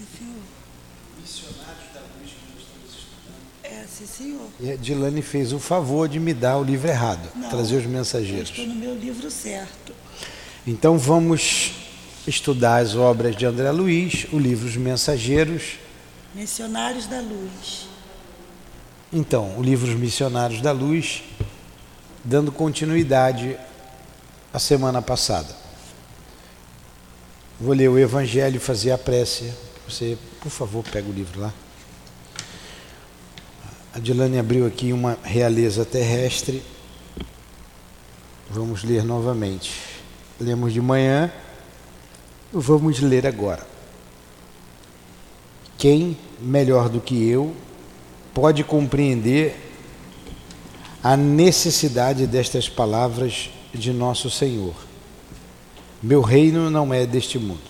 Sim, senhor. Missionários da Luz que nós estamos estudando. É, sim, senhor. E a Dilane fez o favor de me dar o livro errado, Não, trazer os Eu mensageiros. estou no meu livro certo. Então vamos estudar as obras de André Luiz, o livro Os Mensageiros. Missionários da Luz. Então, o livro Os Missionários da Luz, dando continuidade à semana passada. Vou ler o Evangelho e fazer a prece. Você, por favor, pega o livro lá. A Dilane abriu aqui uma realeza terrestre. Vamos ler novamente. Lemos de manhã, vamos ler agora. Quem, melhor do que eu, pode compreender a necessidade destas palavras de nosso Senhor? Meu reino não é deste mundo.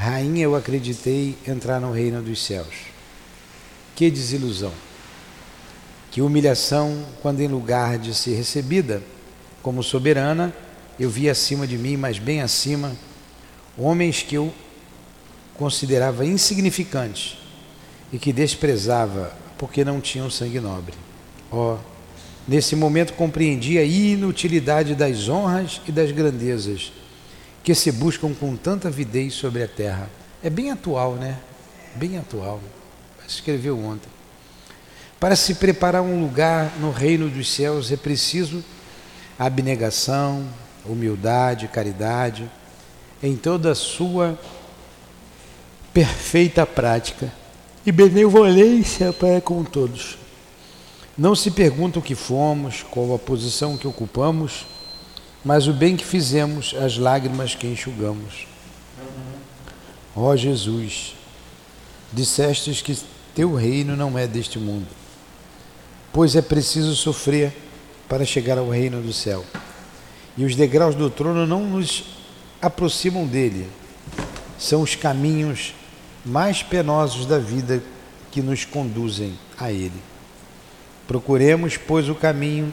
rainha eu acreditei entrar no reino dos céus. Que desilusão! Que humilhação quando, em lugar de ser recebida como soberana, eu vi acima de mim, mas bem acima, homens que eu considerava insignificantes e que desprezava porque não tinham sangue nobre. Ó, oh, nesse momento compreendi a inutilidade das honras e das grandezas que se buscam com tanta avidez sobre a terra. É bem atual, né? Bem atual. Escreveu ontem. Para se preparar um lugar no reino dos céus é preciso abnegação, humildade, caridade, em toda a sua perfeita prática e benevolência para com todos. Não se pergunta o que fomos, qual a posição que ocupamos, mas o bem que fizemos, as lágrimas que enxugamos. Ó Jesus, dissestes que teu reino não é deste mundo, pois é preciso sofrer para chegar ao reino do céu. E os degraus do trono não nos aproximam dele, são os caminhos mais penosos da vida que nos conduzem a ele. Procuremos, pois, o caminho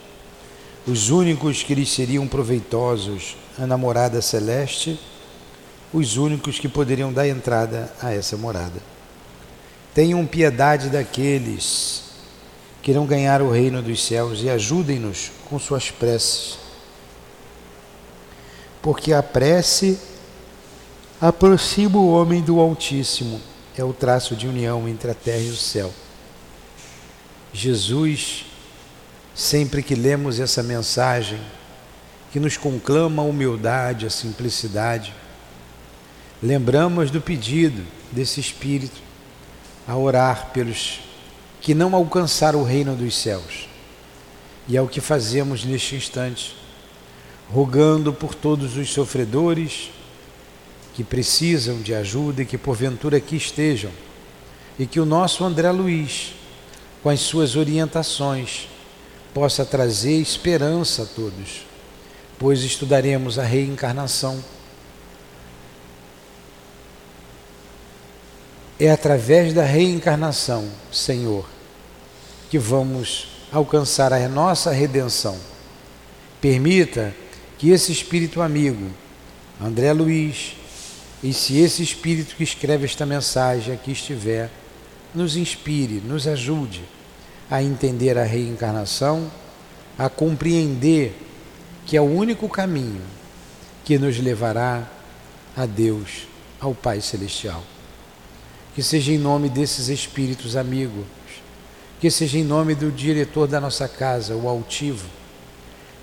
os únicos que lhes seriam proveitosos, a namorada celeste, os únicos que poderiam dar entrada a essa morada. Tenham piedade daqueles que irão ganhar o reino dos céus e ajudem-nos com suas preces. Porque a prece aproxima o homem do Altíssimo, é o traço de união entre a terra e o céu. Jesus, sempre que lemos essa mensagem, que nos conclama a humildade, a simplicidade, lembramos do pedido desse Espírito a orar pelos que não alcançaram o reino dos céus. E é o que fazemos neste instante, rogando por todos os sofredores que precisam de ajuda e que porventura aqui estejam, e que o nosso André Luiz, com as suas orientações, possa trazer esperança a todos, pois estudaremos a reencarnação. É através da reencarnação, Senhor, que vamos alcançar a nossa redenção. Permita que esse espírito amigo, André Luiz, e se esse espírito que escreve esta mensagem aqui estiver, nos inspire, nos ajude a entender a reencarnação, a compreender que é o único caminho que nos levará a Deus, ao Pai Celestial. que seja em nome desses espíritos amigos, que seja em nome do diretor da nossa casa, o altivo,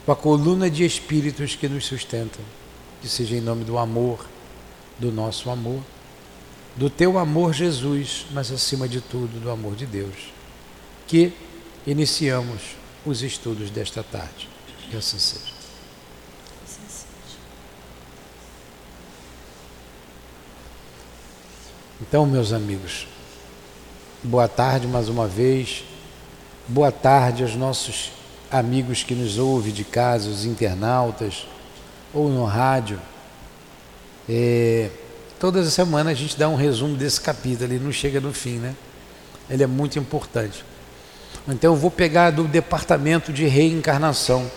com a coluna de espíritos que nos sustentam, que seja em nome do amor, do nosso amor, do teu amor, Jesus, mas acima de tudo do amor de Deus, que iniciamos os estudos desta tarde. Que assim seja. Então, meus amigos, boa tarde mais uma vez. Boa tarde aos nossos amigos que nos ouvem de casa, os internautas, ou no rádio. É, todas as semanas a gente dá um resumo desse capítulo, ele não chega no fim, né? Ele é muito importante. Então eu vou pegar do departamento de reencarnação,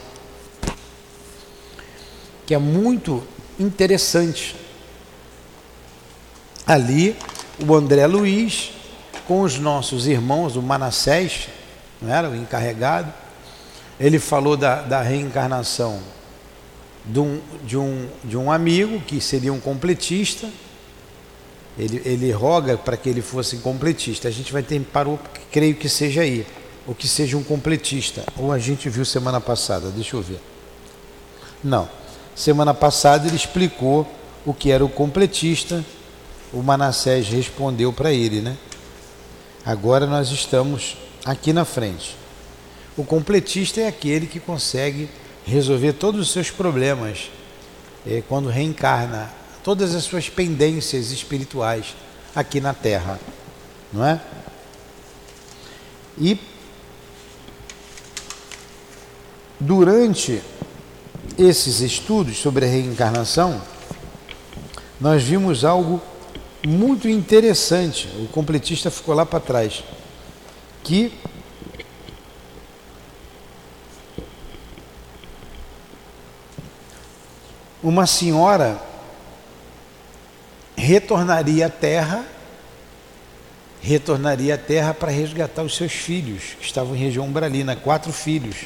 que é muito interessante. Ali, o André Luiz, com os nossos irmãos, o Manassés, não era o encarregado, ele falou da, da reencarnação de um, de, um, de um amigo que seria um completista. Ele, ele roga para que ele fosse completista. A gente vai ter parou, creio que seja aí, ou que seja um completista. Ou a gente viu semana passada, deixa eu ver. Não. Semana passada ele explicou o que era o completista. O Manassés respondeu para ele, né? Agora nós estamos aqui na frente. O completista é aquele que consegue resolver todos os seus problemas é, quando reencarna, todas as suas pendências espirituais aqui na Terra, não é? E durante esses estudos sobre a reencarnação, nós vimos algo muito interessante. O completista ficou lá para trás, que uma senhora retornaria à terra, retornaria à terra para resgatar os seus filhos, que estavam em região umbralina, quatro filhos,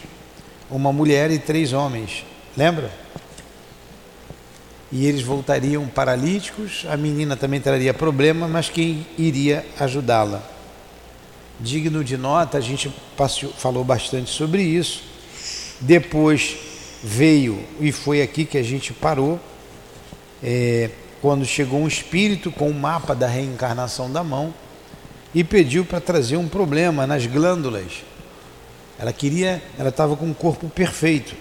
uma mulher e três homens. Lembra? E eles voltariam paralíticos, a menina também traria problema, mas quem iria ajudá-la? Digno de nota, a gente falou bastante sobre isso. Depois veio, e foi aqui que a gente parou, é, quando chegou um espírito com o um mapa da reencarnação da mão e pediu para trazer um problema nas glândulas. Ela queria, ela estava com um corpo perfeito.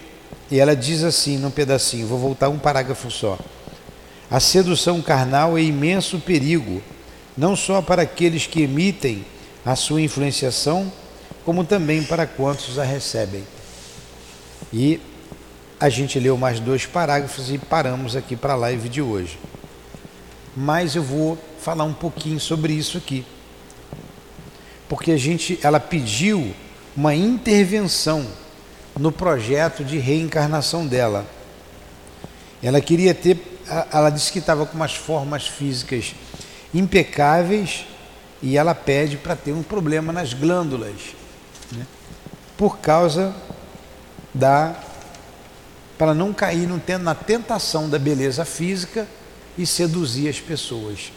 E ela diz assim, num pedacinho, vou voltar um parágrafo só. A sedução carnal é imenso perigo, não só para aqueles que emitem a sua influenciação, como também para quantos a recebem. E a gente leu mais dois parágrafos e paramos aqui para a live de hoje. Mas eu vou falar um pouquinho sobre isso aqui. Porque a gente, ela pediu uma intervenção no projeto de reencarnação dela. Ela queria ter, ela disse que estava com umas formas físicas impecáveis e ela pede para ter um problema nas glândulas, né? por causa da para não cair na tentação da beleza física e seduzir as pessoas.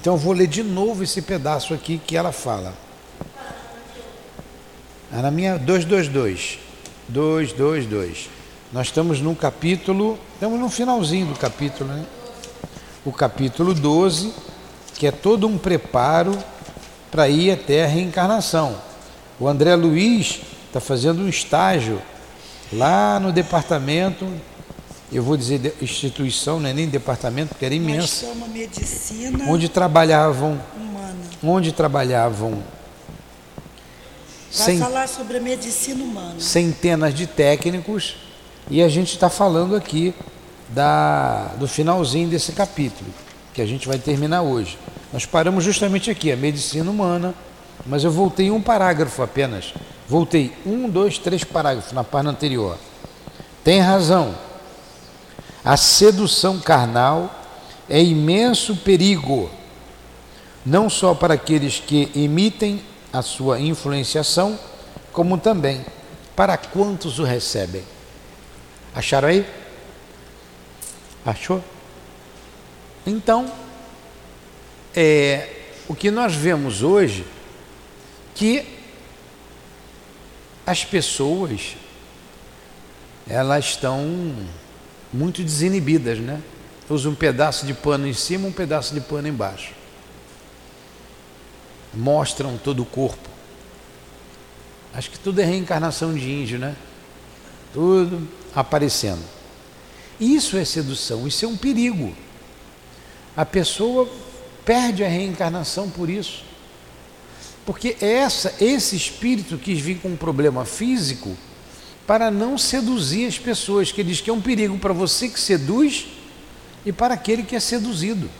Então vou ler de novo esse pedaço aqui que ela fala. É na minha 222. 222. Nós estamos no capítulo, estamos no finalzinho do capítulo, né? O capítulo 12, que é todo um preparo para ir até a reencarnação. O André Luiz está fazendo um estágio lá no departamento, eu vou dizer instituição, não é nem departamento, porque era imenso. Nós medicina onde trabalhavam, humana. onde trabalhavam Vai falar sobre a medicina humana. Centenas de técnicos e a gente está falando aqui da, do finalzinho desse capítulo, que a gente vai terminar hoje. Nós paramos justamente aqui, a medicina humana, mas eu voltei um parágrafo apenas. Voltei um, dois, três parágrafos na página anterior. Tem razão. A sedução carnal é imenso perigo, não só para aqueles que emitem a sua influenciação, como também para quantos o recebem. Acharam aí? Achou? Então, é, o que nós vemos hoje que as pessoas elas estão muito desinibidas, né? Usa um pedaço de pano em cima, um pedaço de pano embaixo. Mostram todo o corpo. Acho que tudo é reencarnação de índio, né? Tudo aparecendo. Isso é sedução, isso é um perigo. A pessoa perde a reencarnação por isso. Porque essa, esse espírito quis vir com um problema físico para não seduzir as pessoas, que diz que é um perigo para você que seduz e para aquele que é seduzido.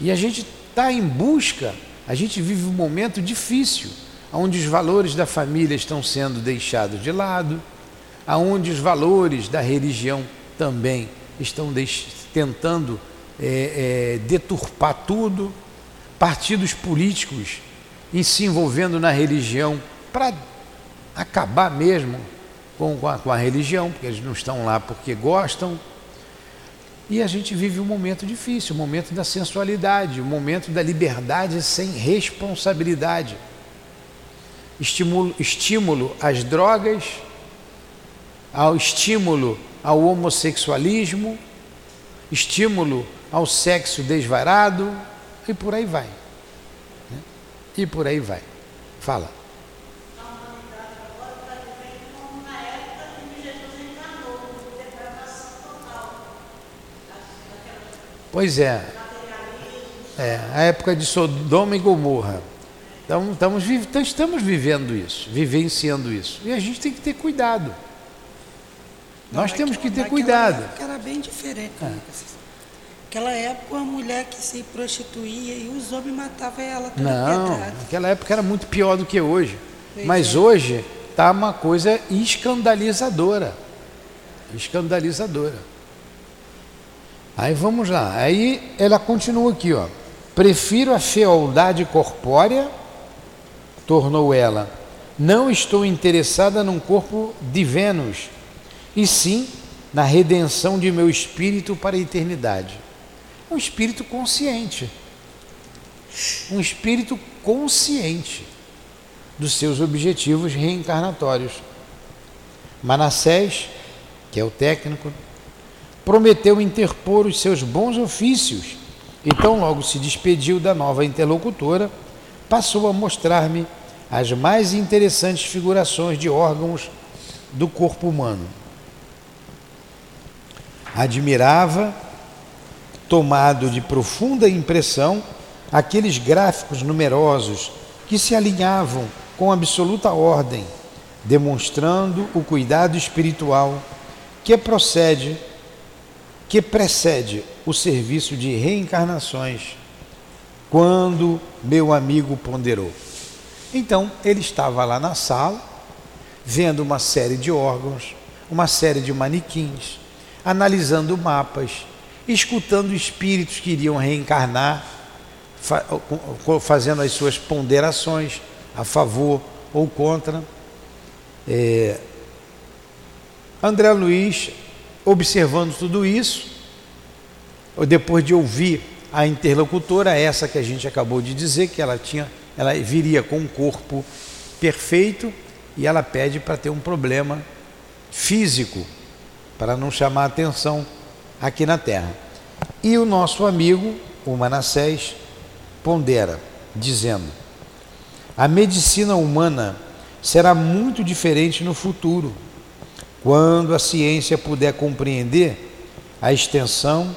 E a gente está em busca, a gente vive um momento difícil, onde os valores da família estão sendo deixados de lado, aonde os valores da religião também estão tentando é, é, deturpar tudo, partidos políticos se envolvendo na religião para acabar mesmo com, com, a, com a religião, porque eles não estão lá porque gostam. E a gente vive um momento difícil, o um momento da sensualidade, o um momento da liberdade sem responsabilidade. Estímulo, estímulo às drogas, ao estímulo ao homossexualismo, estímulo ao sexo desvarado e por aí vai. Né? E por aí vai. Fala. Pois é. É, a época de Sodoma e Gomorra. Então, estamos, então, estamos vivendo isso, vivenciando isso. E a gente tem que ter cuidado. Não, Nós temos que ter cuidado. Era bem diferente. É. Naquela época, uma mulher que se prostituía e os homens matavam ela Não, naquela época era muito pior do que hoje. Pois Mas é. hoje está uma coisa escandalizadora. Escandalizadora. Aí vamos lá. Aí ela continua aqui, ó. Prefiro a fealdade corpórea, tornou ela. Não estou interessada num corpo de Vênus, e sim na redenção de meu espírito para a eternidade. Um espírito consciente. Um espírito consciente dos seus objetivos reencarnatórios. Manassés, que é o técnico, prometeu interpor os seus bons ofícios e tão logo se despediu da nova interlocutora, passou a mostrar-me as mais interessantes figurações de órgãos do corpo humano. Admirava, tomado de profunda impressão, aqueles gráficos numerosos que se alinhavam com absoluta ordem, demonstrando o cuidado espiritual que procede que precede o serviço de reencarnações, quando meu amigo ponderou. Então, ele estava lá na sala, vendo uma série de órgãos, uma série de manequins, analisando mapas, escutando espíritos que iriam reencarnar, fazendo as suas ponderações a favor ou contra. É... André Luiz observando tudo isso, depois de ouvir a interlocutora, essa que a gente acabou de dizer, que ela tinha, ela viria com um corpo perfeito e ela pede para ter um problema físico, para não chamar atenção aqui na Terra. E o nosso amigo, o Manassés, pondera, dizendo: a medicina humana será muito diferente no futuro quando a ciência puder compreender a extensão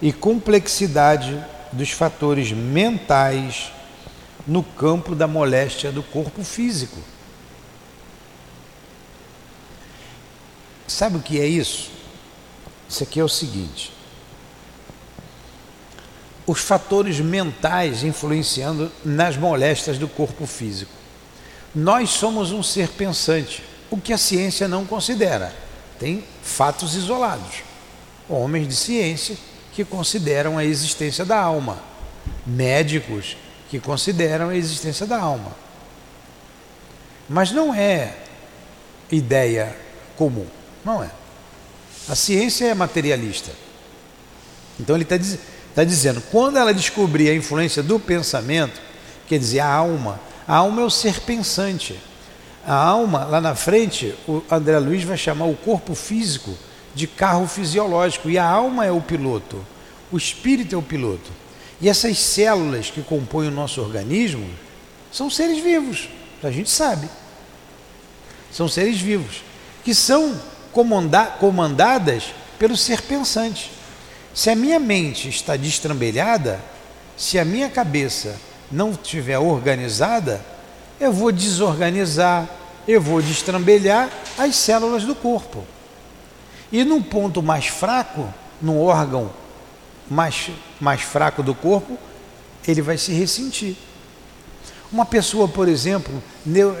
e complexidade dos fatores mentais no campo da moléstia do corpo físico. Sabe o que é isso? Isso aqui é o seguinte: os fatores mentais influenciando nas moléstias do corpo físico. Nós somos um ser pensante o que a ciência não considera. Tem fatos isolados. Homens de ciência que consideram a existência da alma, médicos que consideram a existência da alma. Mas não é ideia comum, não é. A ciência é materialista. Então ele está Está dizendo, quando ela descobrir a influência do pensamento, quer dizer, a alma, a alma é o ser pensante. A alma, lá na frente, o André Luiz vai chamar o corpo físico de carro fisiológico e a alma é o piloto, o espírito é o piloto. E essas células que compõem o nosso organismo são seres vivos, a gente sabe. São seres vivos que são comanda comandadas pelo ser pensante. Se a minha mente está destrambelhada, se a minha cabeça não estiver organizada, eu vou desorganizar, eu vou destrambelhar as células do corpo. E num ponto mais fraco, num órgão mais, mais fraco do corpo, ele vai se ressentir. Uma pessoa, por exemplo,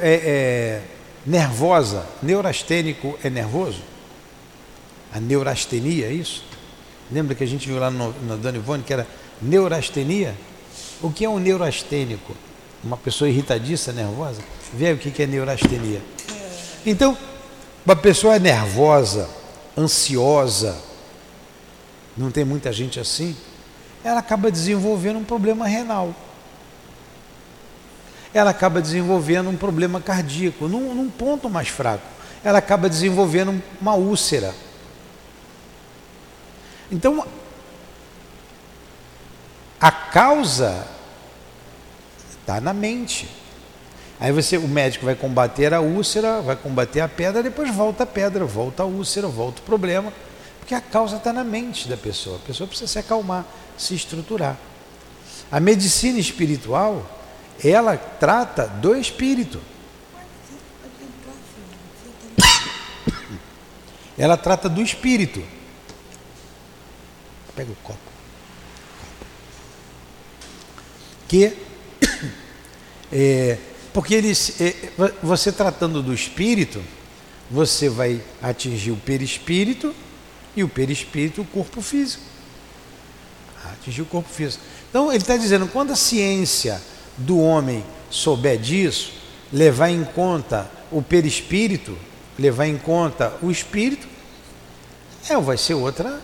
é, é, nervosa, neurastênico é nervoso? A neurastenia, é isso? Lembra que a gente viu lá no, no Dona Ivone que era neurastenia? O que é um neurastênico? Uma pessoa irritadiça, nervosa? Vê o que é neurastenia. Então, uma pessoa nervosa, ansiosa, não tem muita gente assim, ela acaba desenvolvendo um problema renal. Ela acaba desenvolvendo um problema cardíaco, num, num ponto mais fraco. Ela acaba desenvolvendo uma úlcera. Então, a causa está na mente. Aí você, o médico vai combater a úlcera, vai combater a pedra, depois volta a pedra, volta a úlcera, volta o problema, porque a causa está na mente da pessoa. A pessoa precisa se acalmar, se estruturar. A medicina espiritual, ela trata do espírito. Ela trata do espírito. Pega o copo. Que é, porque eles, é, você tratando do espírito, você vai atingir o perispírito e o perispírito o corpo físico. Atingir o corpo físico. Então ele está dizendo, quando a ciência do homem souber disso, levar em conta o perispírito, levar em conta o espírito, é, vai ser outra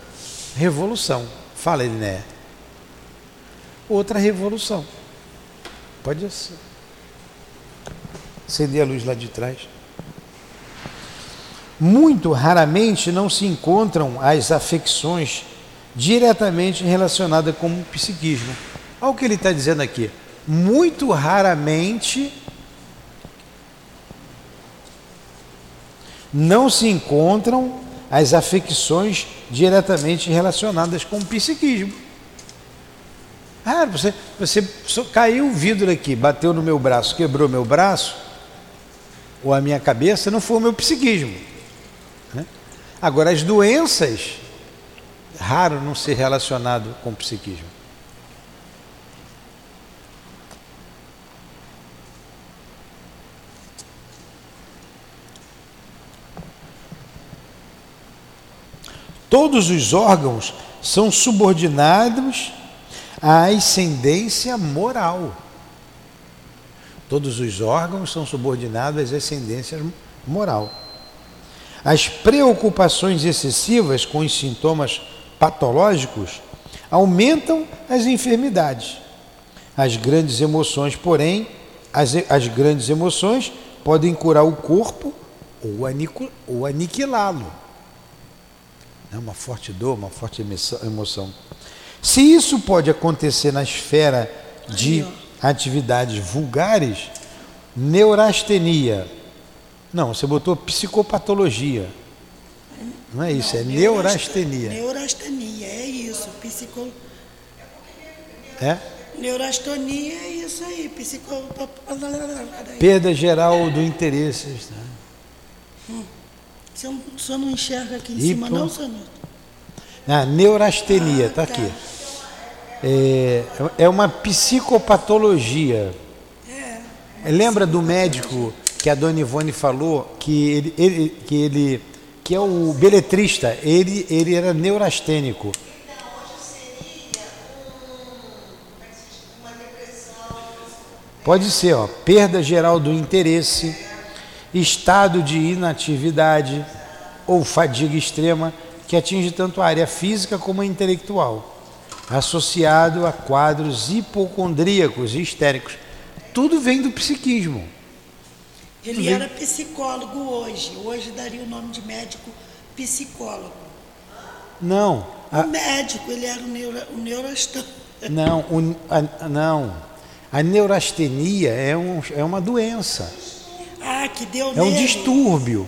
revolução. Fala, Eliné. Outra revolução. Pode ser. Acender a luz lá de trás. Muito raramente não se encontram as afecções diretamente relacionadas com o psiquismo. Olha o que ele está dizendo aqui. Muito raramente não se encontram as afecções diretamente relacionadas com o psiquismo. Ah, você, você caiu o vidro aqui, bateu no meu braço, quebrou meu braço, ou a minha cabeça, não foi o meu psiquismo. Né? Agora, as doenças, raro não ser relacionado com o psiquismo. Todos os órgãos são subordinados à ascendência moral. Todos os órgãos são subordinados às ascendências moral. As preocupações excessivas com os sintomas patológicos aumentam as enfermidades. As grandes emoções, porém, as, as grandes emoções podem curar o corpo ou aniquilá-lo né? uma forte dor, uma forte emoção. Se isso pode acontecer na esfera de atividades vulgares, neurastenia. Não, você botou psicopatologia. Não é isso, é Não, é neurastenia. Neurastenia, é isso. Psico... É? Neurastenia é isso aí. Psico... Perda geral do interesse. Né? Hum. O senhor não enxerga aqui em Hipo... cima, não, senhor Ah, neurastenia, está ah, tá. aqui. É, é uma psicopatologia. É. Lembra do médico que a dona Ivone falou que ele, ele, que ele que é o beletrista, ele, ele era neurastênico. Pode ser, ó, perda geral do interesse estado de inatividade ou fadiga extrema que atinge tanto a área física como a intelectual. Associado a quadros hipocondríacos e histéricos. Tudo vem do psiquismo. Ele era psicólogo hoje. Hoje daria o nome de médico psicólogo. Não, a, O médico, ele era o, neuro, o neurastão. não, o- a, não. A neurastenia é, um, é uma doença, Ah, que deu é um distúrbio.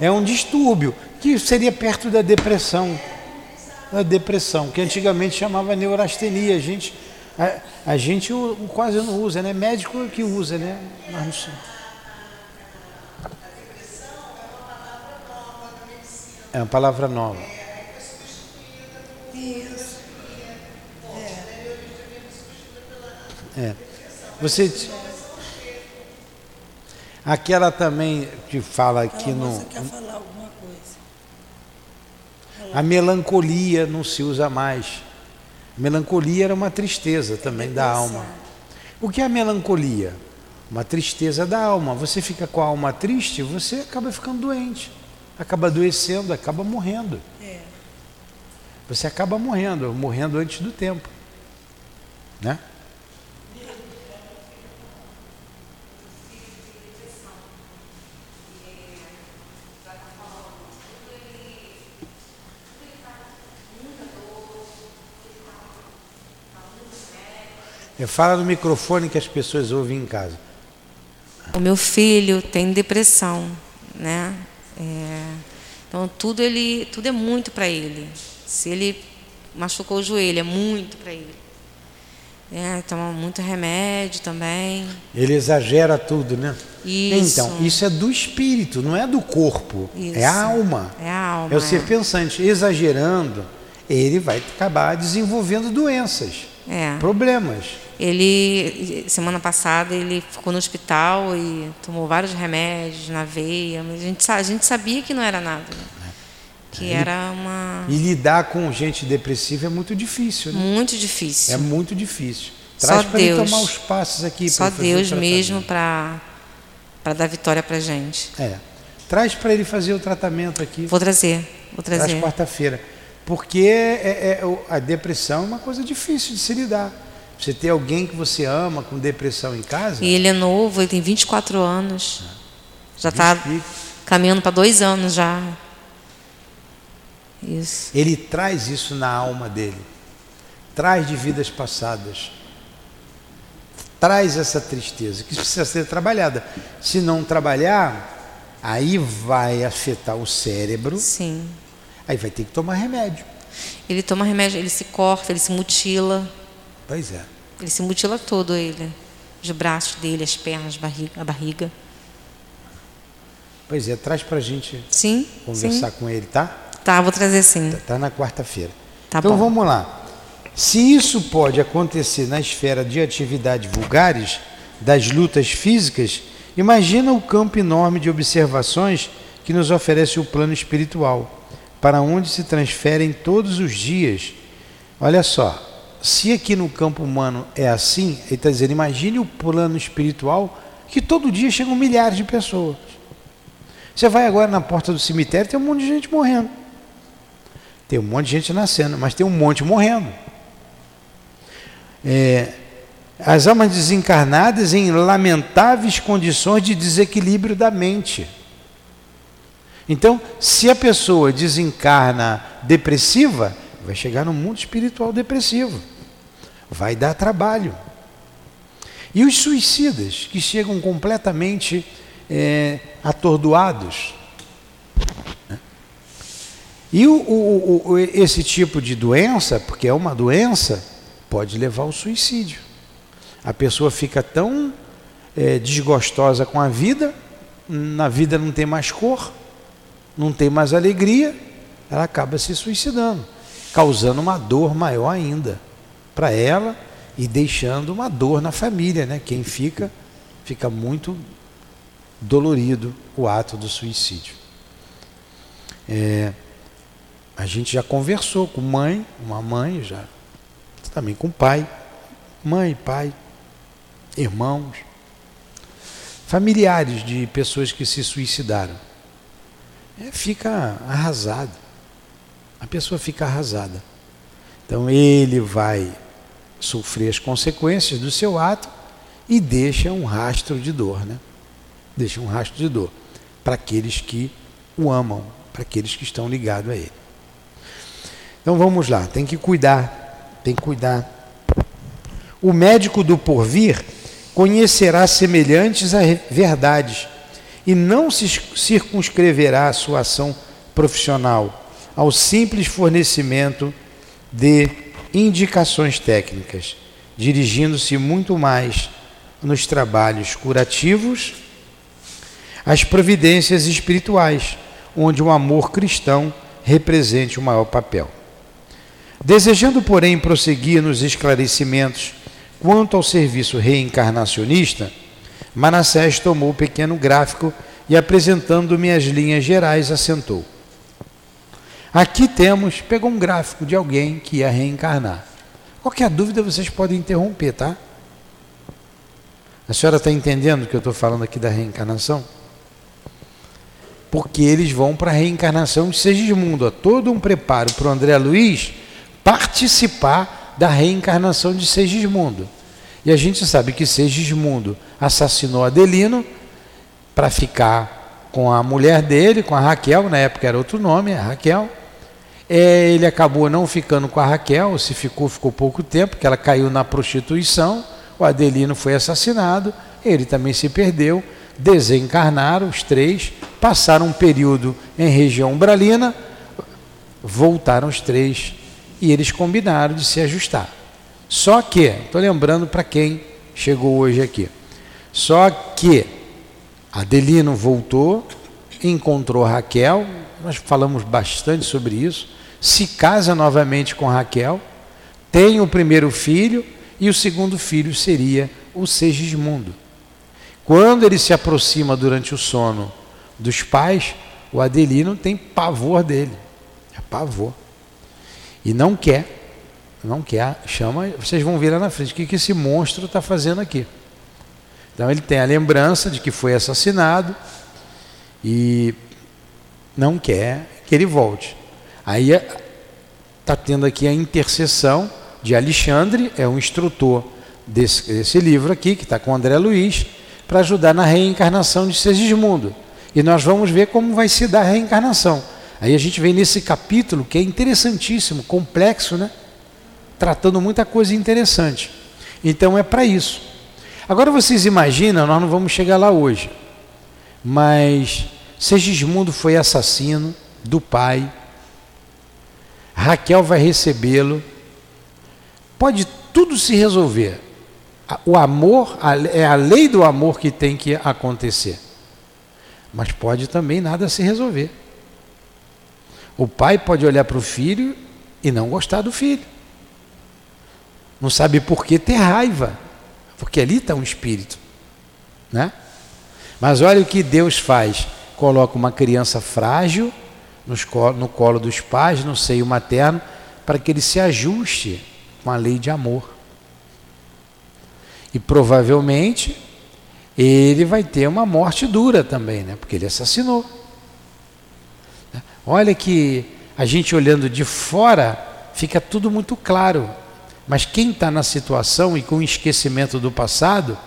É um distúrbio que seria perto da depressão. Da depressão, que antigamente chamava neurastenia. A gente, a, a gente o- o quase não usa, né? Médico que usa, né? Mas não sei. É uma palavra nova. Isso. É. Você. Aquela também que fala aqui no. moça quer falar alguma. A melancolia não se usa mais. Melancolia era uma tristeza também da alma. O que é a melancolia? Uma tristeza da alma. Você fica com a alma triste, você acaba ficando doente, acaba adoecendo, acaba morrendo. É. Você acaba morrendo, morrendo antes do tempo. Né? Fala no microfone que as pessoas ouvem em casa. O meu filho tem depressão, né? É, então tudo ele, tudo é muito para ele. Se ele machucou o joelho, é muito para ele. É, toma muito remédio também. Ele exagera tudo, né? Isso. Então, isso é do espírito, não é do corpo. É a Isso. alma. É a alma. É o ser é. pensante. Exagerando, ele vai acabar desenvolvendo doenças, É. problemas. Ele semana passada ele ficou no hospital e tomou vários remédios na veia, mas a gente, a gente sabia que não era nada. né? Que era uma E lidar com gente depressiva é muito difícil, né? muito difícil. É muito difícil. Só Traz para ele Deus. tomar os passos aqui. Só Deus mesmo para para dar vitória pra gente. É. Traz para ele fazer o tratamento aqui. Vou trazer, vou Traz trazer. quarta-feira. Porque é- é- o- a depressão é uma coisa difícil de se lidar. Você ter alguém que você ama com depressão em casa. E ele é novo, ele tem 24 anos. Já está caminhando para dois anos já. Isso. Ele traz isso na alma dele. Traz de vidas passadas. Traz essa tristeza que precisa ser trabalhada. Se não trabalhar, aí vai afetar o cérebro, Sim. aí vai ter que tomar remédio. Ele toma remédio, ele se corta, ele se mutila. Pois é. Ele se mutila todo ele. Os braços dele, as pernas, barriga, a barriga. Pois é, traz pra gente Sim. conversar Sim. com ele, tá? Tá, vou trazer sim. Tá na quarta-feira. Tá então bom. vamos lá. Se isso pode acontecer na esfera de atividades vulgares, das lutas físicas, imagina o campo enorme de observações que nos oferece o plano espiritual, para onde se transferem todos os dias. Olha só, se aqui no campo humano é assim, ele está dizendo, imagine o plano espiritual que todo dia chegam milhares de pessoas. Você vai agora na porta do cemitério, tem um monte de gente morrendo. Tem um monte de gente nascendo, mas tem um monte morrendo. É, as almas desencarnadas em lamentáveis condições de desequilíbrio da mente. Então, se a pessoa desencarna depressiva, vai chegar no mundo espiritual depressivo. Vai dar trabalho. E os suicidas, que chegam completamente é, atordoados. né? E o, o- o- esse tipo de doença, porque é uma doença, pode levar ao suicídio. A pessoa fica tão é, desgostosa com a vida, na vida não tem mais cor, não tem mais alegria, ela acaba se suicidando, causando uma dor maior ainda para ela e deixando uma dor na família, né? Quem fica, fica muito dolorido o ato do suicídio. É, a gente já conversou com mãe, uma mãe já, também com pai, mãe, pai, irmãos, familiares de pessoas que se suicidaram. É, fica arrasado. A pessoa fica arrasada. Então ele vai sofrer as consequências do seu ato e deixa um rastro de dor, né? Deixa um rastro de dor para aqueles que o amam, para aqueles que estão ligados a ele. Então vamos lá, tem que cuidar, tem que cuidar. O médico do porvir conhecerá semelhantes verdades e não se circunscreverá a sua ação profissional ao simples fornecimento de indicações técnicas, dirigindo-se muito mais nos trabalhos curativos às providências espirituais, onde o amor cristão represente o maior papel. Desejando, porém, prosseguir nos esclarecimentos quanto ao serviço reencarnacionista, Manassés tomou o pequeno gráfico e, apresentando-me as linhas gerais, assentou. Aqui temos, pegou um gráfico de alguém que ia reencarnar. Qualquer dúvida vocês podem interromper, tá? A senhora está entendendo que eu estou falando aqui da reencarnação? Porque eles vão para a reencarnação de Segismundo. Há todo um preparo para o André Luiz participar da reencarnação de Segismundo. E a gente sabe que Segismundo assassinou Adelino para ficar com a mulher dele, com a Raquel, na época era outro nome, a Raquel. É, ele acabou não ficando com a Raquel, se ficou, ficou pouco tempo, porque ela caiu na prostituição. O Adelino foi assassinado, ele também se perdeu. Desencarnaram os três, passaram um período em região umbralina, voltaram os três e eles combinaram de se ajustar. Só que, estou lembrando para quem chegou hoje aqui, só que Adelino voltou, encontrou Raquel, nós falamos bastante sobre isso, se casa novamente com Raquel, tem o primeiro filho e o segundo filho seria o Segismundo. Quando ele se aproxima durante o sono dos pais, o Adelino tem pavor dele, é pavor. E não quer, não quer, chama, vocês vão ver lá na frente o que, que esse monstro está fazendo aqui. Então ele tem a lembrança de que foi assassinado e não quer que ele volte. Aí está tendo aqui a intercessão de Alexandre, é um instrutor desse, desse livro aqui, que está com André Luiz, para ajudar na reencarnação de Segismundo. E nós vamos ver como vai se dar a reencarnação. Aí a gente vem nesse capítulo que é interessantíssimo, complexo, né? Tratando muita coisa interessante. Então é para isso. Agora vocês imaginam, nós não vamos chegar lá hoje, mas Segismundo foi assassino do pai, Raquel vai recebê-lo, pode tudo se resolver. O amor, é a lei do amor que tem que acontecer. Mas pode também nada se resolver. O pai pode olhar para o filho e não gostar do filho. Não sabe por que ter raiva porque ali está um espírito, né? Mas olha o que Deus faz: coloca uma criança frágil no colo dos pais, no seio materno, para que ele se ajuste com a lei de amor. E provavelmente ele vai ter uma morte dura também, né? Porque ele assassinou. Olha que a gente olhando de fora fica tudo muito claro. Mas quem está na situação e com esquecimento do passado,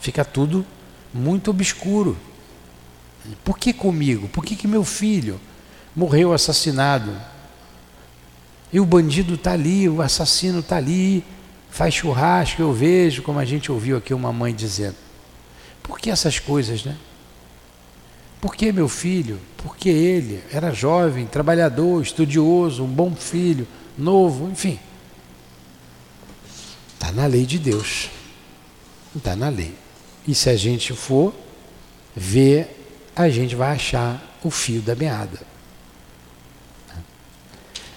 fica tudo muito obscuro. Por que comigo? Por que, que meu filho morreu assassinado? E o bandido está ali, o assassino está ali, faz churrasco, eu vejo, como a gente ouviu aqui uma mãe dizendo. Por que essas coisas, né? Por que meu filho? Porque ele era jovem, trabalhador, estudioso, um bom filho, novo, enfim. Está na lei de Deus. Está na lei. E se a gente for ver, a gente vai achar o fio da meada.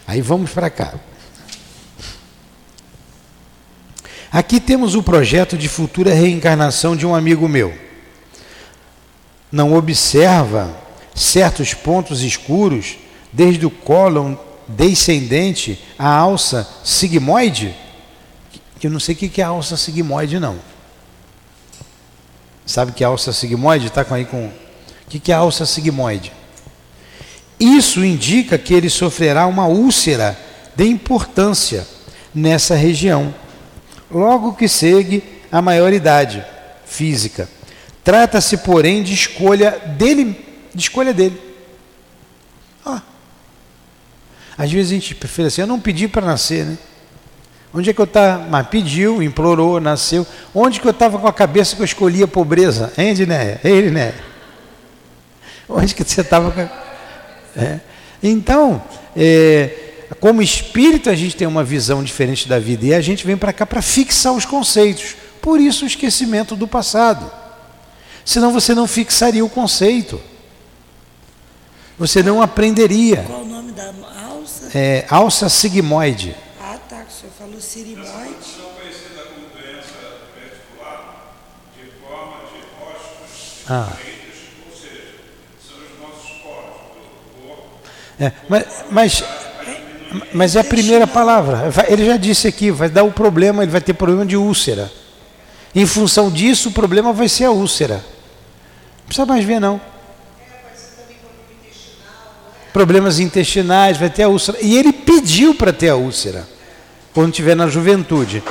Aí vamos para cá. Aqui temos o projeto de futura reencarnação de um amigo meu. Não observa certos pontos escuros desde o cólon descendente à alça sigmoide? eu não sei o que é alça sigmoide, não. Sabe que a alça sigmoide? Está aí com. O que é a alça sigmoide? Isso indica que ele sofrerá uma úlcera de importância, nessa região. Logo que segue a maioridade física. Trata-se, porém, de escolha dele, de escolha dele. Ah. Às vezes a gente prefere assim, eu não pedi para nascer, né? Onde é que eu estava? Mas pediu, implorou, nasceu. Onde que eu estava com a cabeça que eu escolhi a pobreza? Hein, Diné? Ele, né? Onde que você estava com a... é. Então, é, como espírito, a gente tem uma visão diferente da vida e a gente vem para cá para fixar os conceitos. Por isso, o esquecimento do passado. Senão você não fixaria o conceito. Você não aprenderia. Qual o nome da alça? É, alça sigmoide. Ah, tá, que o senhor falou sirimoide. São conhecida como doença reticular de forma de hóspedes Ah. feitos, ou seja, são os nossos poros do corpo. É, mas, mas, mas é a primeira palavra. Ele já disse aqui, vai dar o problema, ele vai ter problema de úlcera. Em função disso, o problema vai ser a úlcera. Não precisa mais ver, não. Problemas intestinais, vai ter a úlcera. E ele pediu para ter a úlcera, quando estiver na juventude.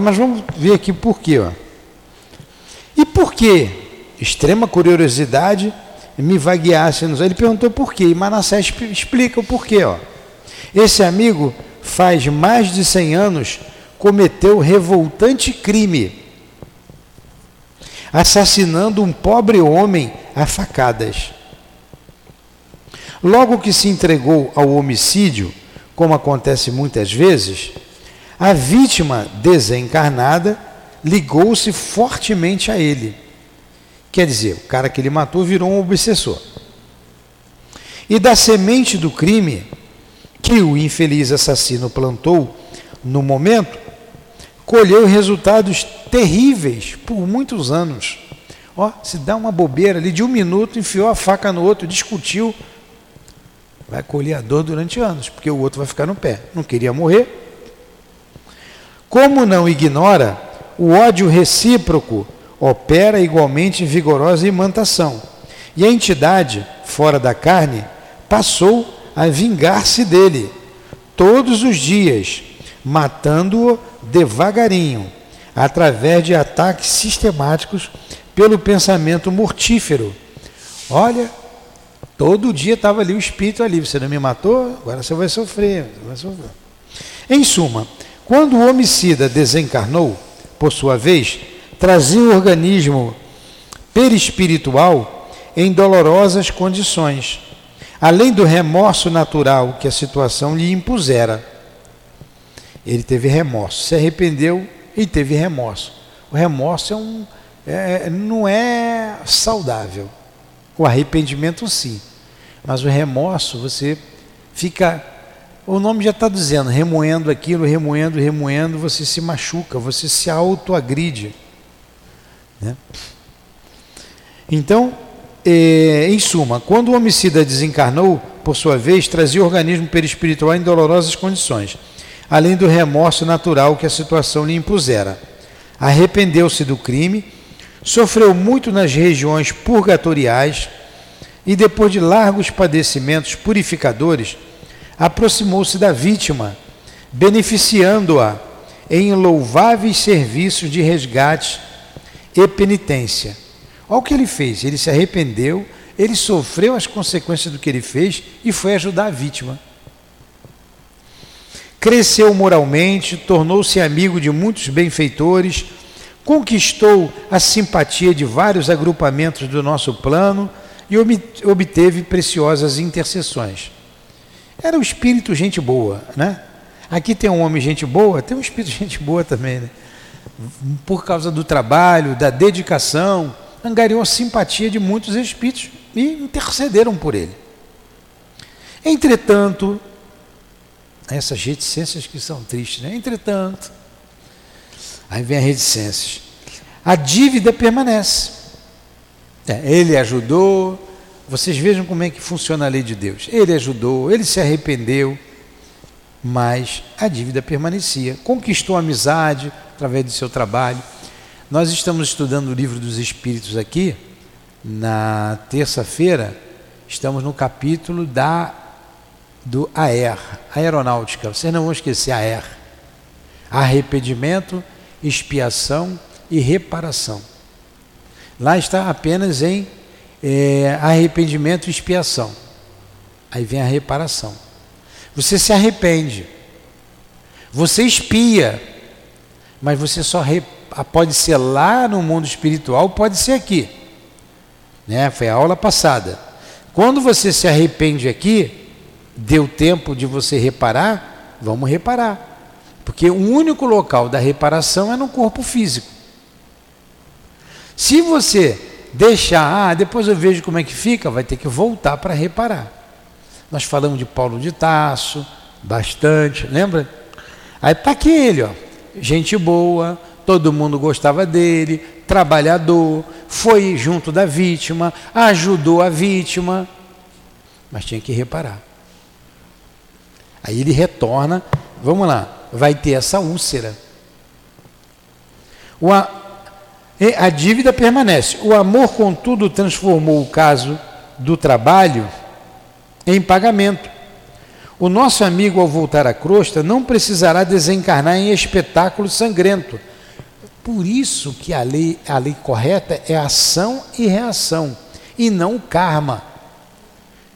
Mas vamos ver aqui por quê. Ó. E por quê? Extrema curiosidade me vagueasse. Ele perguntou por quê. E Manassés expl- explica o porquê. Ó. Esse amigo faz mais de 100 anos cometeu revoltante crime, assassinando um pobre homem a facadas. Logo que se entregou ao homicídio, como acontece muitas vezes, a vítima desencarnada ligou-se fortemente a ele. Quer dizer, o cara que ele matou virou um obsessor. E da semente do crime que o infeliz assassino plantou no momento, colheu resultados terríveis por muitos anos. Ó, se dá uma bobeira ali de um minuto, enfiou a faca no outro, discutiu, vai colher a dor durante anos, porque o outro vai ficar no pé. Não queria morrer. Como não ignora, o ódio recíproco opera igualmente vigorosa imantação. E a entidade, fora da carne, passou a vingar-se dele todos os dias, matando-o devagarinho, através de ataques sistemáticos pelo pensamento mortífero. Olha, todo dia estava ali o espírito ali, você não me matou, agora você vai sofrer, você vai sofrer. Em suma, quando o homicida desencarnou, por sua vez, trazia o organismo perispiritual em dolorosas condições, além do remorso natural que a situação lhe impusera. Ele teve remorso, se arrependeu e teve remorso. O remorso é um, é, não é saudável. O arrependimento, sim. Mas o remorso, você fica. O nome já está dizendo, remoendo aquilo, remoendo, remoendo, você se machuca, você se autoagride. Né? Então, eh, em suma, quando o homicida desencarnou, por sua vez, trazia o organismo perispiritual em dolorosas condições, além do remorso natural que a situação lhe impusera. Arrependeu-se do crime, sofreu muito nas regiões purgatoriais e, depois de largos padecimentos purificadores, aproximou-se da vítima, beneficiando-a em louváveis serviços de resgate e penitência. Olha o que ele fez: ele se arrependeu, ele sofreu as consequências do que ele fez e foi ajudar a vítima. Cresceu moralmente, tornou-se amigo de muitos benfeitores, conquistou a simpatia de vários agrupamentos do nosso plano e obteve preciosas intercessões. Era o espírito gente boa, né? Aqui tem um homem gente boa, tem um espírito gente boa também, né? Por causa do trabalho, da dedicação, angariou a simpatia de muitos espíritos e intercederam por ele. Entretanto, essas reticências que são tristes, né? Entretanto, aí vem a reticências. A dívida permanece. É, ele ajudou, vocês vejam como é que funciona a lei de Deus. Ele ajudou, ele se arrependeu, mas a dívida permanecia. Conquistou a amizade através do seu trabalho. Nós estamos estudando o livro dos Espíritos aqui. Na terça-feira, estamos no capítulo da do AER, aeronáutica. Vocês não vão esquecer AER. arrependimento, expiação e reparação. Lá está apenas em é, arrependimento e expiação. Aí vem a reparação. Você se arrepende, você expia, mas você só re... pode ser lá no mundo espiritual, pode ser aqui. Né? Foi a aula passada. Quando você se arrepende aqui, deu tempo de você reparar, vamos reparar. Porque o único local da reparação é no corpo físico. Se você deixar, ah, depois eu vejo como é que fica, vai ter que voltar para reparar. Nós falamos de Paulo de Tasso, bastante, lembra? Aí está aqui ele, ó, gente boa, todo mundo gostava dele, trabalhador, foi junto da vítima, ajudou a vítima, mas tinha que reparar. Aí ele retorna, vamos lá, vai ter essa úlcera. O a, a dívida permanece. O amor, contudo, transformou o caso do trabalho em pagamento. O nosso amigo, ao voltar à crosta, não precisará desencarnar em espetáculo sangrento. Por isso que a lei, a lei correta é ação e reação, e não karma.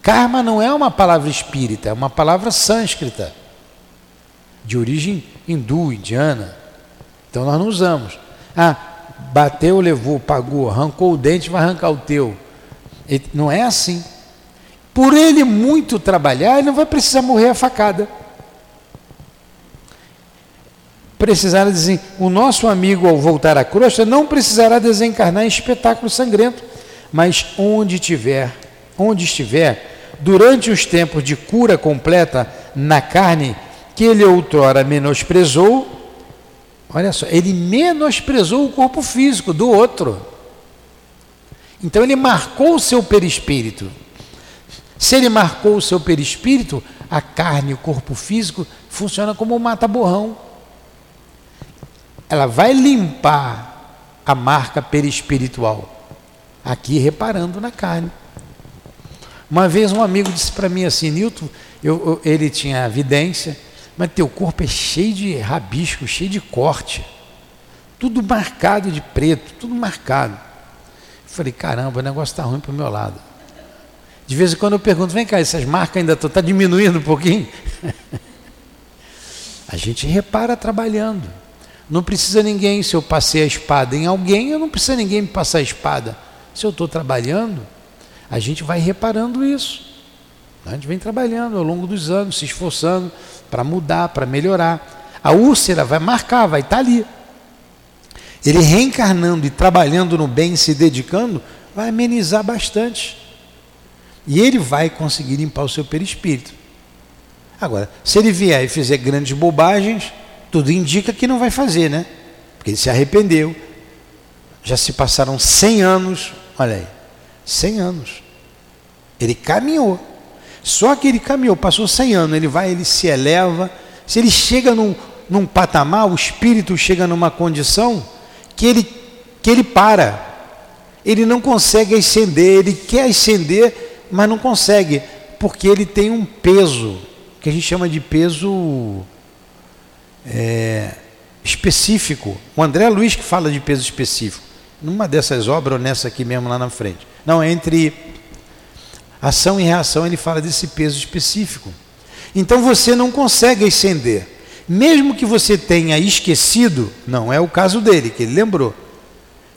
Karma não é uma palavra espírita, é uma palavra sânscrita, de origem hindu, indiana. Então nós não usamos. Ah, bateu, levou, pagou, arrancou o dente, vai arrancar o teu. Não é assim. Por ele muito trabalhar, ele não vai precisar morrer a facada. Precisará dizer, o nosso amigo ao voltar à crosta não precisará desencarnar em espetáculo sangrento, mas onde tiver, onde estiver, durante os tempos de cura completa na carne que ele outrora menosprezou, olha só, ele menosprezou o corpo físico do outro. Então ele marcou o seu perispírito. Se ele marcou o seu perispírito, a carne, o corpo físico, funciona como um mata-borrão. Ela vai limpar a marca perispiritual, aqui reparando na carne. Uma vez um amigo disse para mim assim, Nilton, eu, eu, ele tinha vidência, mas teu corpo é cheio de rabisco, cheio de corte, tudo marcado de preto, tudo marcado. Eu falei, caramba, o negócio está ruim para o meu lado. De vez em quando eu pergunto, vem cá, essas marcas ainda estão tá diminuindo um pouquinho? a gente repara trabalhando. Não precisa ninguém, se eu passei a espada em alguém, eu não precisa ninguém me passar a espada. Se eu estou trabalhando, a gente vai reparando isso. A gente vem trabalhando ao longo dos anos, se esforçando para mudar, para melhorar. A úlcera vai marcar, vai estar tá ali. Ele reencarnando e trabalhando no bem, se dedicando, vai amenizar bastante. E ele vai conseguir limpar o seu perispírito. Agora, se ele vier e fizer grandes bobagens, tudo indica que não vai fazer, né? Porque ele se arrependeu. Já se passaram 100 anos, olha aí, 100 anos. Ele caminhou. Só que ele caminhou, passou 100 anos, ele vai, ele se eleva. Se ele chega num, num patamar, o espírito chega numa condição que ele, que ele para. Ele não consegue ascender, ele quer ascender, mas não consegue, porque ele tem um peso, que a gente chama de peso é, específico. O André Luiz que fala de peso específico, numa dessas obras ou nessa aqui mesmo lá na frente. Não, entre ação e reação ele fala desse peso específico. Então você não consegue ascender. Mesmo que você tenha esquecido, não é o caso dele, que ele lembrou.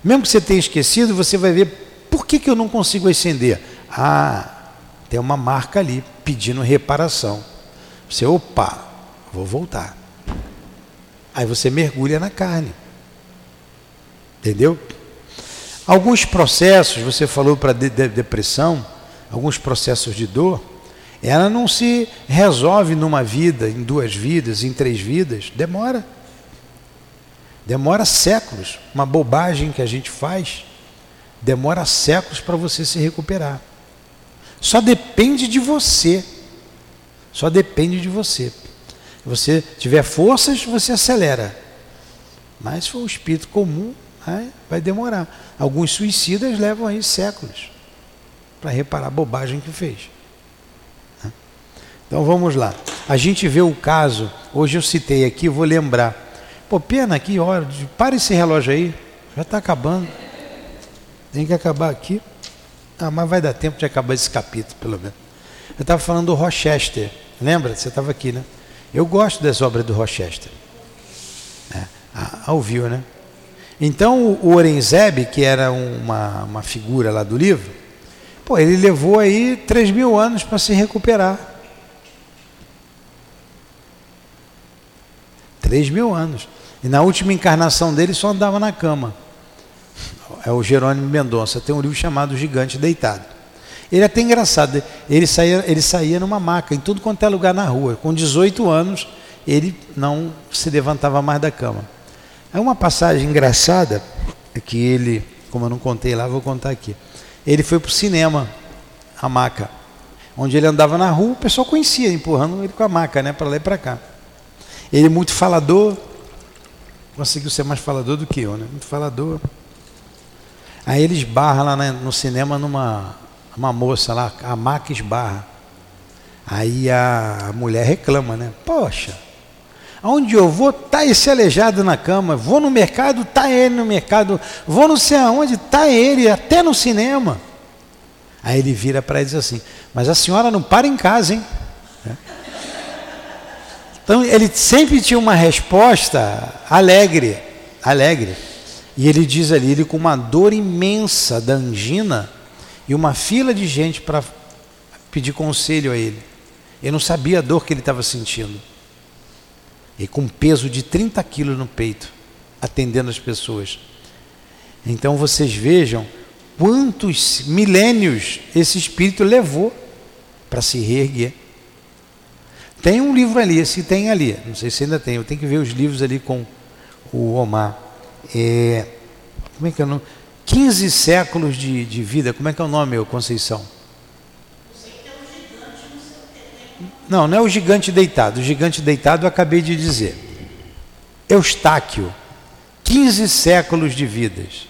Mesmo que você tenha esquecido, você vai ver por que, que eu não consigo ascender. Ah, tem uma marca ali pedindo reparação. Você, opa, vou voltar. Aí você mergulha na carne. Entendeu? Alguns processos, você falou para de, de, depressão, alguns processos de dor, ela não se resolve numa vida, em duas vidas, em três vidas, demora. Demora séculos. Uma bobagem que a gente faz demora séculos para você se recuperar. Só depende de você. Só depende de você. Se você tiver forças, você acelera. Mas se for um espírito comum, vai demorar. Alguns suicidas levam aí séculos para reparar a bobagem que fez. Então vamos lá. A gente vê o caso, hoje eu citei aqui, vou lembrar. Pô, pena aqui, olha, para esse relógio aí, já está acabando. Tem que acabar aqui. Ah, mas vai dar tempo de acabar esse capítulo, pelo menos. Eu estava falando do Rochester, lembra? Você estava aqui, né? Eu gosto das obras do Rochester. É, ao vivo, né? Então o Orenzeb, que era uma, uma figura lá do livro, pô, ele levou aí 3 mil anos para se recuperar. 3 mil anos. E na última encarnação dele só andava na cama. É o Jerônimo Mendonça, tem um livro chamado Gigante Deitado. Ele é até engraçado, ele saía, ele saía numa maca, em tudo quanto é lugar na rua. Com 18 anos, ele não se levantava mais da cama. É uma passagem engraçada que ele, como eu não contei lá, vou contar aqui. Ele foi para o cinema, a maca, onde ele andava na rua, o pessoal conhecia, empurrando ele com a maca, né, para lá e para cá. Ele muito falador, conseguiu ser mais falador do que eu, né? Muito falador. Aí ele esbarra lá no cinema numa uma moça lá, a maca esbarra. Aí a mulher reclama, né? Poxa, aonde eu vou, tá esse aleijado na cama. Vou no mercado, tá ele no mercado. Vou não sei aonde, tá ele, até no cinema. Aí ele vira para ela e diz assim: Mas a senhora não para em casa, hein? Então ele sempre tinha uma resposta alegre, alegre. E ele diz ali, ele com uma dor imensa da angina e uma fila de gente para pedir conselho a ele. Eu não sabia a dor que ele estava sentindo. E com peso de 30 quilos no peito, atendendo as pessoas. Então vocês vejam quantos milênios esse espírito levou para se reerguer. Tem um livro ali, esse tem ali, não sei se ainda tem, eu tenho que ver os livros ali com o Omar. É, como é que é o nome? 15 séculos de, de vida, como é que é o nome, Conceição? Não, não é o gigante deitado. O gigante deitado eu acabei de dizer. Eustáquio, 15 séculos de vidas.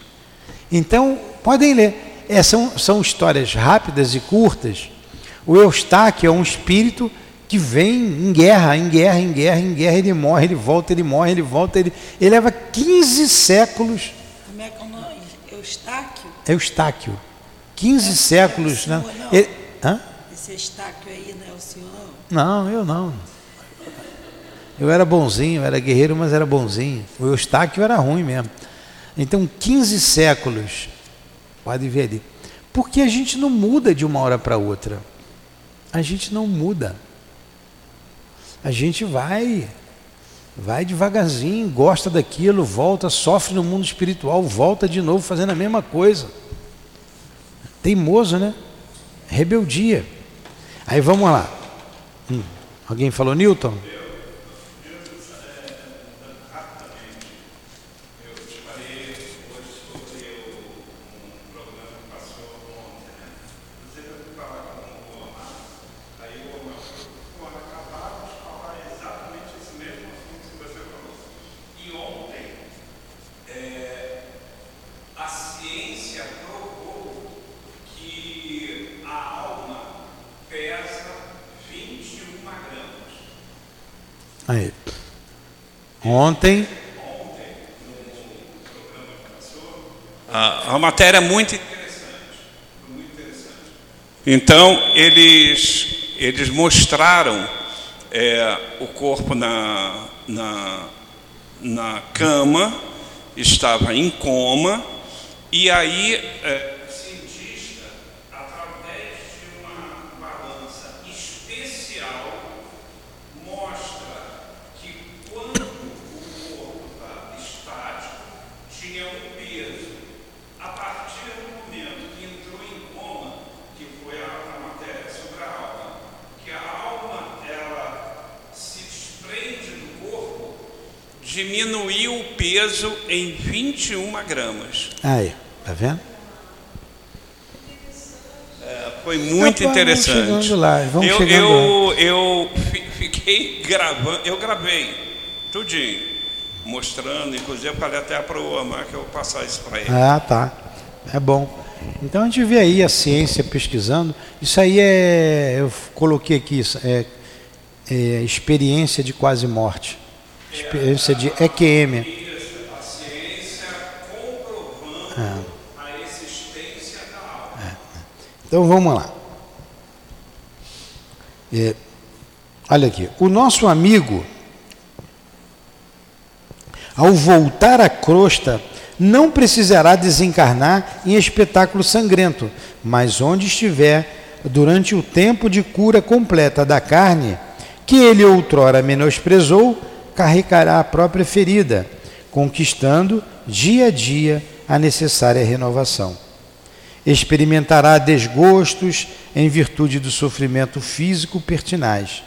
Então, podem ler. É, são, são histórias rápidas e curtas. O Eustáquio é um espírito que vem em guerra, em guerra, em guerra, em guerra, ele morre, ele volta, ele morre, ele volta, ele, ele leva 15 séculos. Como é que é o nome? Eustáquio? Eustáquio. 15 é, séculos, é né? Não. Ele, hã? Esse Eustáquio aí não é o senhor não? Não, eu não. Eu era bonzinho, eu era guerreiro, mas era bonzinho. O Eustáquio era ruim mesmo. Então, 15 séculos, pode ver ali. Porque a gente não muda de uma hora para outra. A gente não muda a gente vai, vai devagarzinho, gosta daquilo, volta, sofre no mundo espiritual, volta de novo fazendo a mesma coisa. Teimoso, né? Rebeldia. Aí vamos lá. Hum, alguém falou Newton? Aí. Ontem. A, a matéria é muito interessante, muito interessante. Então, eles, eles mostraram é, o corpo na, na, na cama, estava em coma, e aí. É, peso em 21 gramas. Aí, tá vendo? É, foi muito interessante. Vamos lá, vamos eu, chegando eu, lá. eu fiquei gravando, eu gravei tudinho, mostrando, inclusive eu falei até para o Amar que eu vou passar isso para ele. Ah, tá. É bom. Então a gente vê aí a ciência pesquisando. Isso aí é, eu coloquei aqui, é, é experiência de quase morte. Experiência de EQM. A ciência comprovando a existência da alma. Então vamos lá. É, olha aqui. O nosso amigo, ao voltar à crosta, não precisará desencarnar em espetáculo sangrento, mas onde estiver, durante o tempo de cura completa da carne, que ele outrora menosprezou, carregará a própria ferida, conquistando dia a dia a necessária renovação. Experimentará desgostos em virtude do sofrimento físico pertinaz.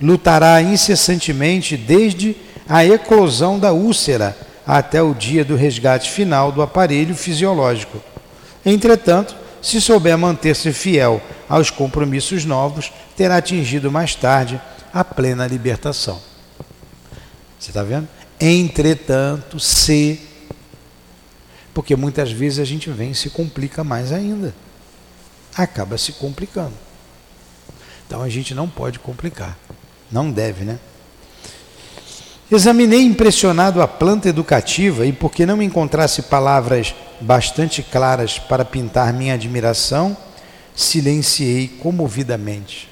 Lutará incessantemente desde a eclosão da úlcera até o dia do resgate final do aparelho fisiológico. Entretanto, se souber manter-se fiel aos compromissos novos, terá atingido mais tarde a plena libertação. Você está vendo? Entretanto, se. Porque muitas vezes a gente vem e se complica mais ainda. Acaba se complicando. Então a gente não pode complicar. Não deve, né? Examinei impressionado a planta educativa e, porque não encontrasse palavras bastante claras para pintar minha admiração, silenciei comovidamente.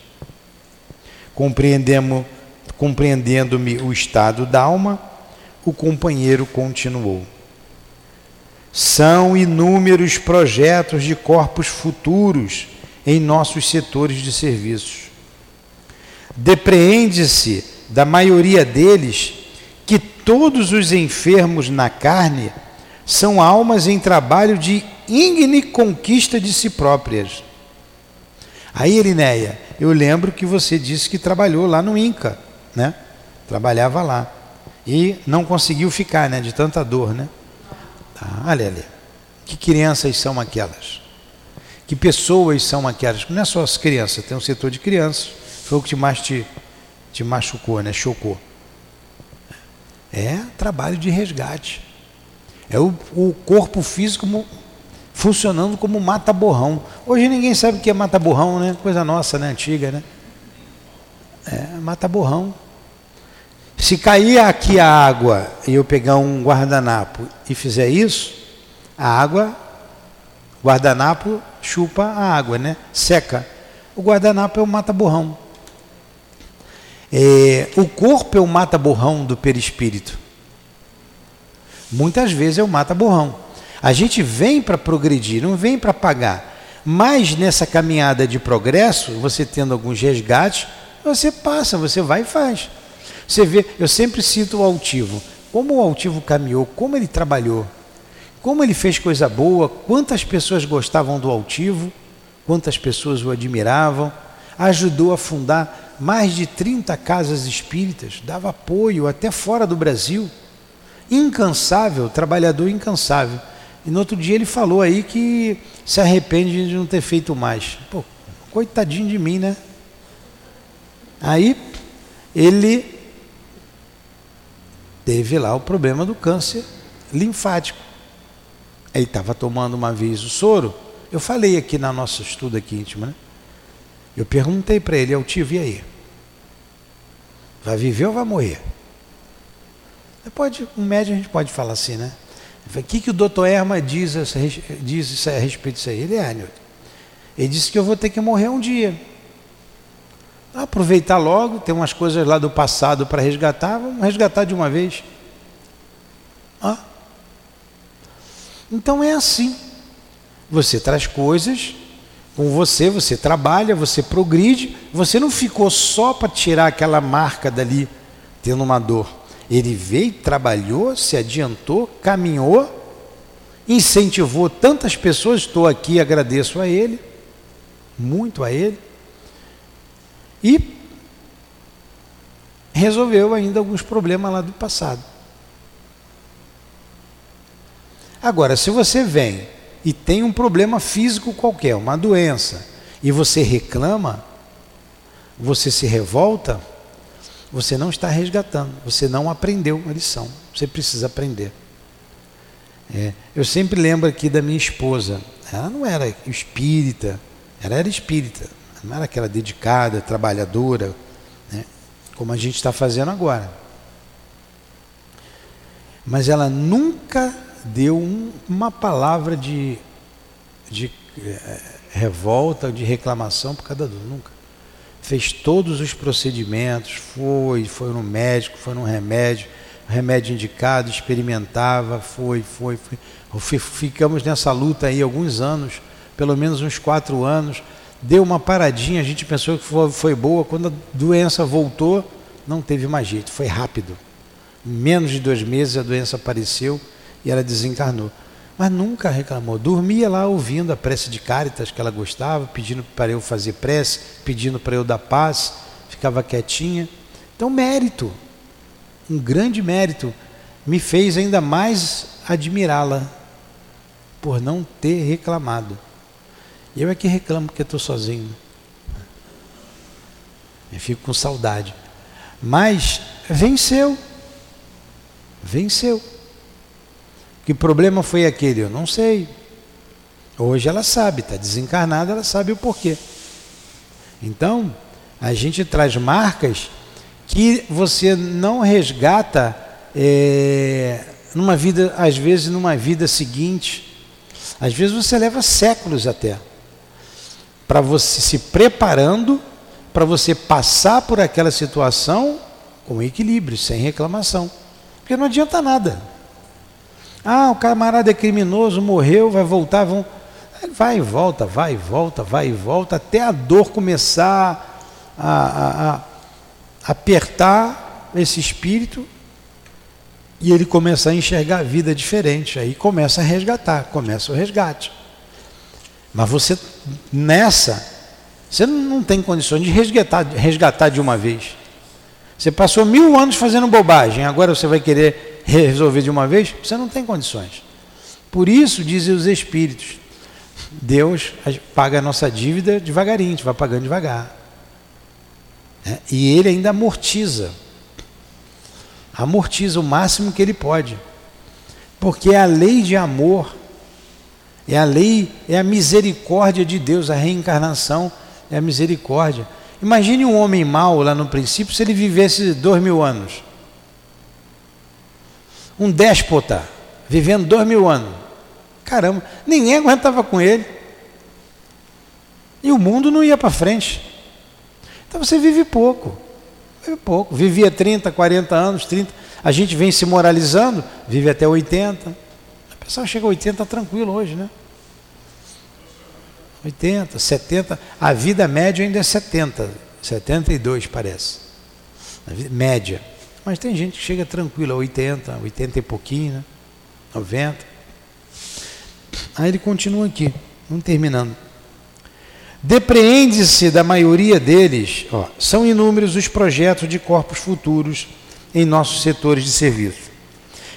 Compreendendo-me compreendendo o estado da alma, o companheiro continuou. São inúmeros projetos de corpos futuros em nossos setores de serviços. Depreende-se da maioria deles que todos os enfermos na carne são almas em trabalho de ígne conquista de si próprias. Aí, Irineia, eu lembro que você disse que trabalhou lá no Inca, né? Trabalhava lá. E não conseguiu ficar, né? De tanta dor, né? Olha ali. Que crianças são aquelas? Que pessoas são aquelas? Não é só as crianças, tem um setor de crianças. Foi o que mais te, te machucou, né? Chocou. É trabalho de resgate. É o, o corpo físico funcionando como mata-borrão. Hoje ninguém sabe o que é mata-borrão, né? Coisa nossa, né? Antiga, né? É, mata-borrão. Se cair aqui a água e eu pegar um guardanapo e fizer isso, a água, guardanapo chupa a água, né? Seca. O guardanapo é o mata-borrão. É, o corpo é o mata-borrão do perispírito. Muitas vezes é o mata-borrão. A gente vem para progredir, não vem para pagar. Mas nessa caminhada de progresso, você tendo alguns resgates, você passa, você vai e faz. Você vê, eu sempre cito o altivo. Como o altivo caminhou, como ele trabalhou, como ele fez coisa boa, quantas pessoas gostavam do altivo, quantas pessoas o admiravam, ajudou a fundar mais de 30 casas espíritas, dava apoio até fora do Brasil. Incansável, trabalhador incansável. E no outro dia ele falou aí que se arrepende de não ter feito mais. Pô, coitadinho de mim, né? Aí ele teve lá o problema do câncer linfático. Ele estava tomando uma vez o soro. Eu falei aqui na nosso estudo aqui íntimo, né? Eu perguntei para ele, eu tive aí. Vai viver ou vai morrer? Pode, um médico a gente pode falar assim, né? O que, que o doutor Erma diz, diz a respeito disso aí? Ele é. Ele disse que eu vou ter que morrer um dia. Aproveitar logo, tem umas coisas lá do passado para resgatar, vamos resgatar de uma vez. Ah. Então é assim. Você traz coisas com você, você trabalha, você progride, você não ficou só para tirar aquela marca dali, tendo uma dor. Ele veio, trabalhou, se adiantou, caminhou, incentivou tantas pessoas, estou aqui, agradeço a ele, muito a ele, e resolveu ainda alguns problemas lá do passado. Agora, se você vem e tem um problema físico qualquer, uma doença, e você reclama, você se revolta, você não está resgatando, você não aprendeu a lição. Você precisa aprender. É, eu sempre lembro aqui da minha esposa. Ela não era espírita, ela era espírita, não era aquela dedicada, trabalhadora, né, como a gente está fazendo agora. Mas ela nunca deu um, uma palavra de, de é, revolta, de reclamação por causa da dor, nunca. Fez todos os procedimentos, foi, foi no médico, foi no remédio, remédio indicado, experimentava, foi, foi, foi. Ficamos nessa luta aí alguns anos, pelo menos uns quatro anos. Deu uma paradinha, a gente pensou que foi, boa. Quando a doença voltou, não teve mais jeito, foi rápido. Menos de dois meses a doença apareceu e ela desencarnou. Mas nunca reclamou. Dormia lá ouvindo a prece de Cáritas que ela gostava, pedindo para eu fazer prece, pedindo para eu dar paz, ficava quietinha. Então, mérito, um grande mérito, me fez ainda mais admirá-la por não ter reclamado. Eu é que reclamo porque estou sozinho. Eu fico com saudade. Mas venceu. Venceu. Que problema foi aquele? Eu não sei. Hoje ela sabe, está desencarnada, ela sabe o porquê. Então, a gente traz marcas que você não resgata é, numa vida, às vezes numa vida seguinte. Às vezes você leva séculos até para você se preparando para você passar por aquela situação com equilíbrio, sem reclamação. Porque não adianta nada. Ah, o camarada é criminoso, morreu, vai voltar, vão. Vai e volta, vai e volta, vai e volta, até a dor começar a, a, a apertar esse espírito e ele começa a enxergar a vida diferente. Aí começa a resgatar, começa o resgate. Mas você, nessa, você não tem condições de resgatar, resgatar de uma vez. Você passou mil anos fazendo bobagem, agora você vai querer resolver de uma vez, você não tem condições. Por isso, dizem os Espíritos, Deus paga a nossa dívida devagarinho, a gente vai pagando devagar. É, e Ele ainda amortiza. Amortiza o máximo que Ele pode. Porque a lei de amor, é a lei, é a misericórdia de Deus, a reencarnação é a misericórdia. Imagine um homem mau lá no princípio se ele vivesse dois mil anos um déspota, vivendo dois mil anos. Caramba, ninguém aguentava com ele. E o mundo não ia para frente. Então você vive pouco. Vive pouco. Vivia 30, 40 anos, 30. A gente vem se moralizando, vive até 80. A pessoa chega a 80 tranquilo hoje, né? 80, 70. A vida média ainda é 70. 72 parece. média. Mas tem gente que chega tranquilo a 80, 80 e pouquinho, né? 90. Aí ele continua aqui, vamos terminando. Depreende-se da maioria deles, ó, são inúmeros os projetos de corpos futuros em nossos setores de serviço.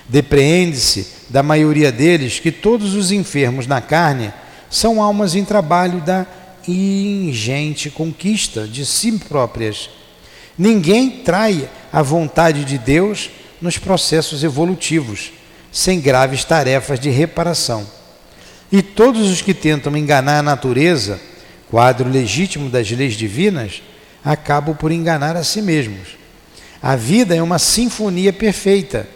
Depreende-se da maioria deles que todos os enfermos na carne são almas em trabalho da ingente conquista de si próprias Ninguém trai a vontade de Deus nos processos evolutivos, sem graves tarefas de reparação. E todos os que tentam enganar a natureza, quadro legítimo das leis divinas, acabam por enganar a si mesmos. A vida é uma sinfonia perfeita.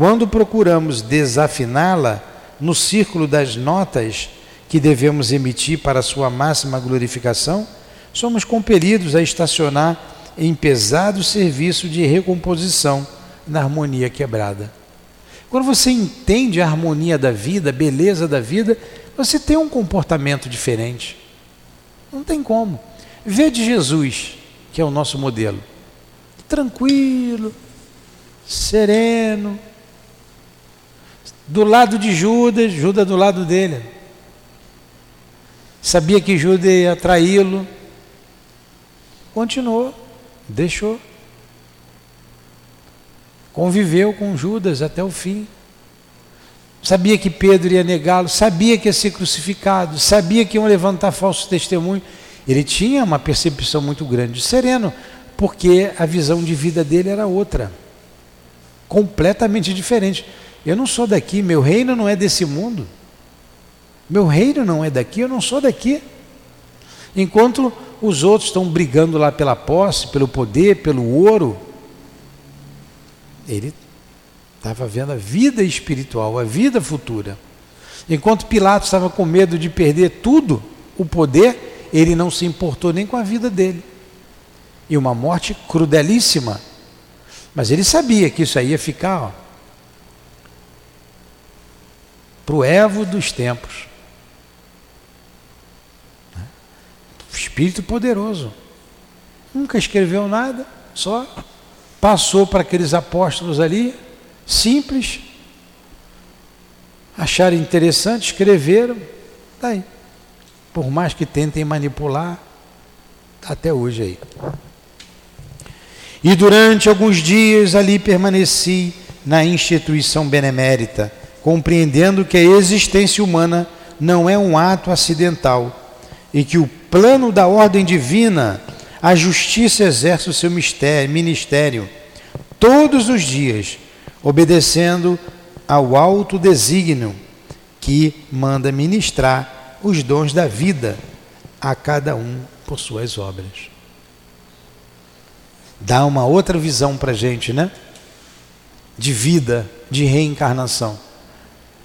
Quando procuramos desafiná-la no círculo das notas que devemos emitir para sua máxima glorificação, somos compelidos a estacionar em pesado serviço de recomposição na harmonia quebrada. Quando você entende a harmonia da vida, a beleza da vida, você tem um comportamento diferente. Não tem como. Vê de Jesus, que é o nosso modelo. Tranquilo, sereno. Do lado de Judas, Judas do lado dele. Sabia que Judas ia traí-lo. Continuou. Deixou. Conviveu com Judas até o fim. Sabia que Pedro ia negá-lo, sabia que ia ser crucificado, sabia que iam levantar falso testemunho. Ele tinha uma percepção muito grande de sereno, porque a visão de vida dele era outra, completamente diferente. Eu não sou daqui, meu reino não é desse mundo. Meu reino não é daqui, eu não sou daqui. Enquanto os outros estão brigando lá pela posse, pelo poder, pelo ouro, ele Estava vendo a vida espiritual, a vida futura. Enquanto Pilatos estava com medo de perder tudo, o poder, ele não se importou nem com a vida dele. E uma morte crudelíssima. Mas ele sabia que isso aí ia ficar para o evo dos tempos. Espírito poderoso. Nunca escreveu nada, só passou para aqueles apóstolos ali, simples, acharam interessante, escreveram, daí. Tá Por mais que tentem manipular, tá até hoje aí. E durante alguns dias ali permaneci na instituição benemérita, compreendendo que a existência humana não é um ato acidental e que o plano da ordem divina, a justiça exerce o seu mistério, ministério todos os dias, obedecendo ao alto desígnio que manda ministrar os dons da vida a cada um por suas obras. Dá uma outra visão para a gente, né? De vida, de reencarnação.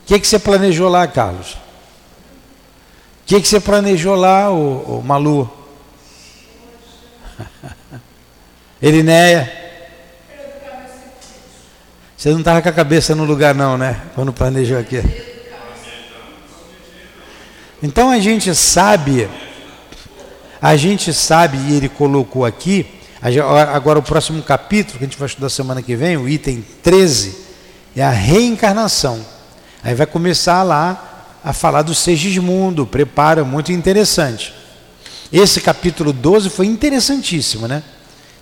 O que, que você planejou lá, Carlos? O que, que você planejou lá, o, o Malu? Elinéia? Você não estava com a cabeça no lugar não, né? Quando planejou aqui. Então a gente sabe, a gente sabe, e ele colocou aqui, agora o próximo capítulo que a gente vai estudar semana que vem, o item 13, é a reencarnação. Aí vai começar lá a falar do Segismundo, prepara, muito interessante. Esse capítulo 12 foi interessantíssimo, né?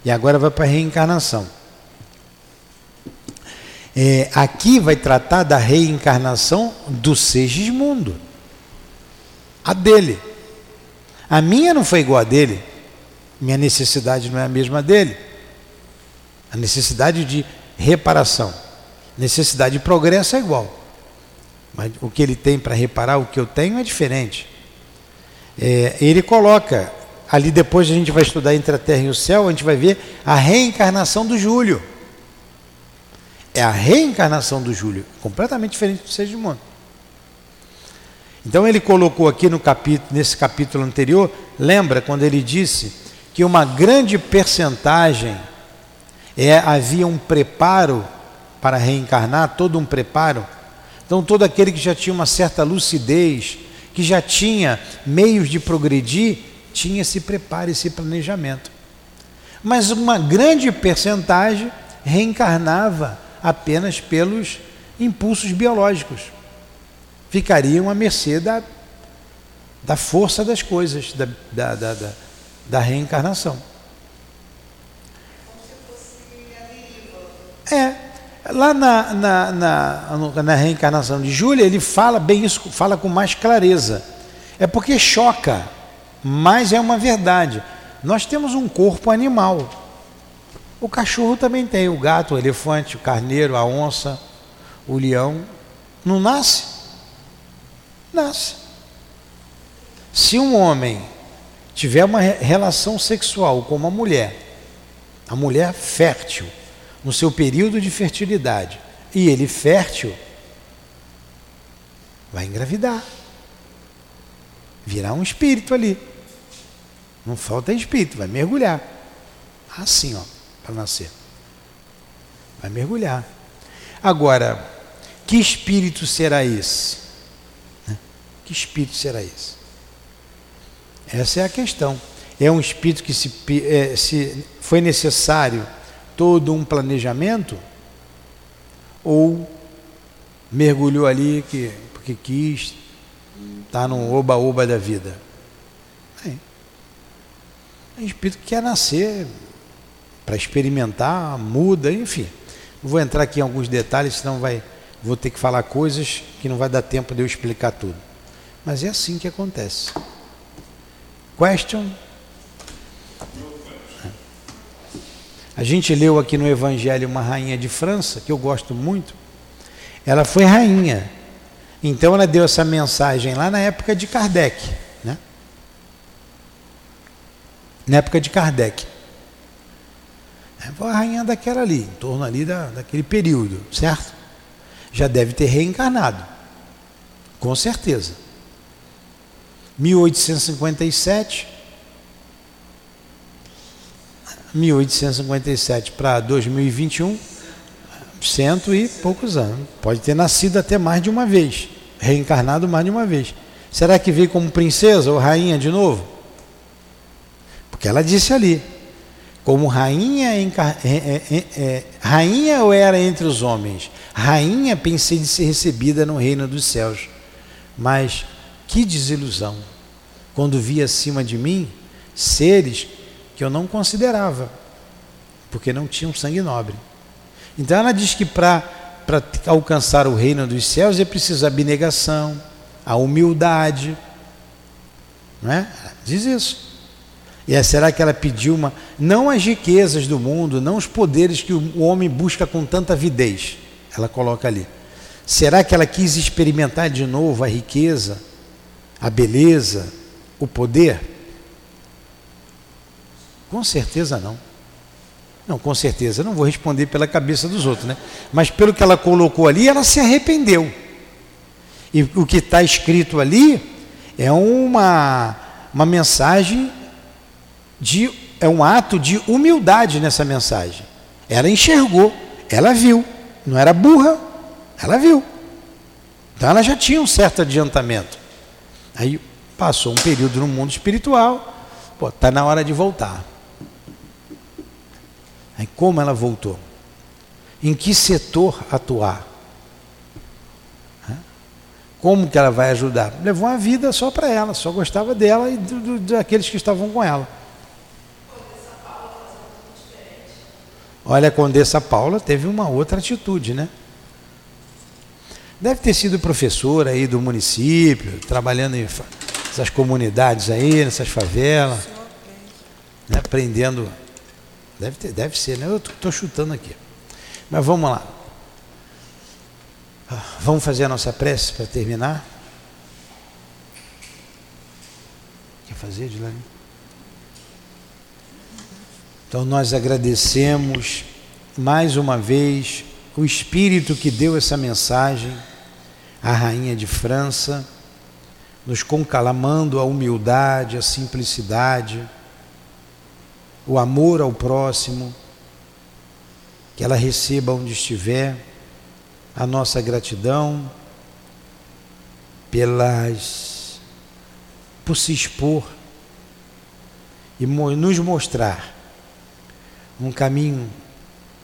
E agora vai para a reencarnação. É, aqui vai tratar da reencarnação do Segismundo. A dele. A minha não foi igual a dele. Minha necessidade não é a mesma dele. A necessidade de reparação. Necessidade de progresso é igual. Mas o que ele tem para reparar, o que eu tenho é diferente. É, ele coloca, ali depois a gente vai estudar entre a terra e o céu, a gente vai ver a reencarnação do Júlio. É a reencarnação do Júlio, completamente diferente do Segismundo. Então ele colocou aqui no capítulo, nesse capítulo anterior, lembra quando ele disse que uma grande percentagem é, havia um preparo para reencarnar, todo um preparo. Então todo aquele que já tinha uma certa lucidez, que já tinha meios de progredir, tinha esse preparo, esse planejamento. Mas uma grande percentagem reencarnava apenas pelos impulsos biológicos. Ficariam à mercê da, da força das coisas, da, da, da, da, da reencarnação. É, lá na, na, na, na, reencarnação de Júlia, ele fala bem isso, fala com mais clareza. É porque choca, mas é uma verdade. Nós temos um corpo animal. O cachorro também tem, o gato, o elefante, o carneiro, a onça, o leão. Não nasce? Nasce. Se um homem tiver uma relação sexual com uma mulher, a mulher fértil, no seu período de fertilidade, e ele fértil, vai engravidar. Virá um espírito ali. Não falta espírito, vai mergulhar. Assim, ó para nascer. Vai mergulhar. Agora, que espírito será esse? Né? Que espírito será esse? Essa é a questão. É um espírito que se, é, se foi necessário todo um planejamento ou mergulhou ali que, porque quis, está no oba-oba da vida. É. um espírito que quer nascer para experimentar, muda, enfim. Vou entrar aqui em alguns detalhes, senão vai, vou ter que falar coisas que não vai dar tempo de eu explicar tudo. Mas é assim que acontece. Question? A gente leu aqui no Evangelho uma rainha de França, que eu gosto muito. Ela foi rainha. Então ela deu essa mensagem lá na época de Kardec. Né? Na época de Kardec. Foi a rainha daquela ali, em torno ali da, daquele período, certo? já deve ter reencarnado. Com certeza. 1857 1857 para 2021, cento e poucos anos. Pode ter nascido até mais de uma vez, reencarnado mais de uma vez. Será que veio como princesa ou rainha de novo? Porque ela disse ali, como rainha, é, é, é, é, rainha ou era entre os homens? Rainha pensei de ser recebida no reino dos céus. Mas que desilusão quando vi acima de mim seres que eu não considerava, porque não tinham sangue nobre. Então ela diz que para alcançar o reino dos céus é preciso a abnegação, a humildade. Não é? Diz isso. E será que ela pediu uma. Não as riquezas do mundo, não os poderes que o homem busca com tanta avidez. Ela coloca ali. Será que ela quis experimentar de novo a riqueza, a beleza, o poder? Com certeza não. Não, com certeza, não vou responder pela cabeça dos outros, né? Mas pelo que ela colocou ali, ela se arrependeu. E o que está escrito ali é uma, uma mensagem de. é um ato de humildade nessa mensagem. Ela enxergou, ela viu. Não era burra, ela viu. Então ela já tinha um certo adiantamento. Aí passou um período no mundo espiritual, pô, está na hora de voltar. Aí como ela voltou? Em que setor atuar? Como que ela vai ajudar? Levou uma vida só para ela, só gostava dela e do, do, daqueles que estavam com ela. Olha, a Condessa Paula teve uma outra atitude, né? Deve ter sido professora aí do município, trabalhando em essas comunidades aí, nessas favelas, né? aprendendo Deve, ter, deve ser, né? Eu estou chutando aqui. Mas vamos lá. Vamos fazer a nossa prece para terminar? Quer fazer, Dilane? Então nós agradecemos mais uma vez o Espírito que deu essa mensagem à Rainha de França, nos concalamando a humildade, a simplicidade o amor ao próximo, que ela receba onde estiver, a nossa gratidão pelas por se expor e nos mostrar um caminho,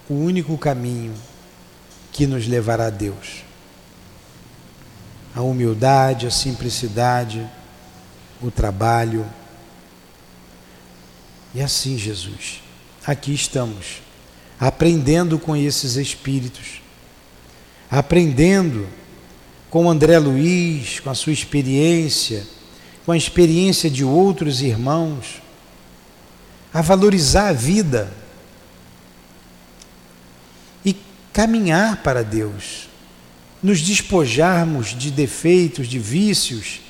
o único caminho que nos levará a Deus. A humildade, a simplicidade, o trabalho, e assim, Jesus, aqui estamos, aprendendo com esses espíritos, aprendendo com André Luiz, com a sua experiência, com a experiência de outros irmãos, a valorizar a vida e caminhar para Deus, nos despojarmos de defeitos, de vícios,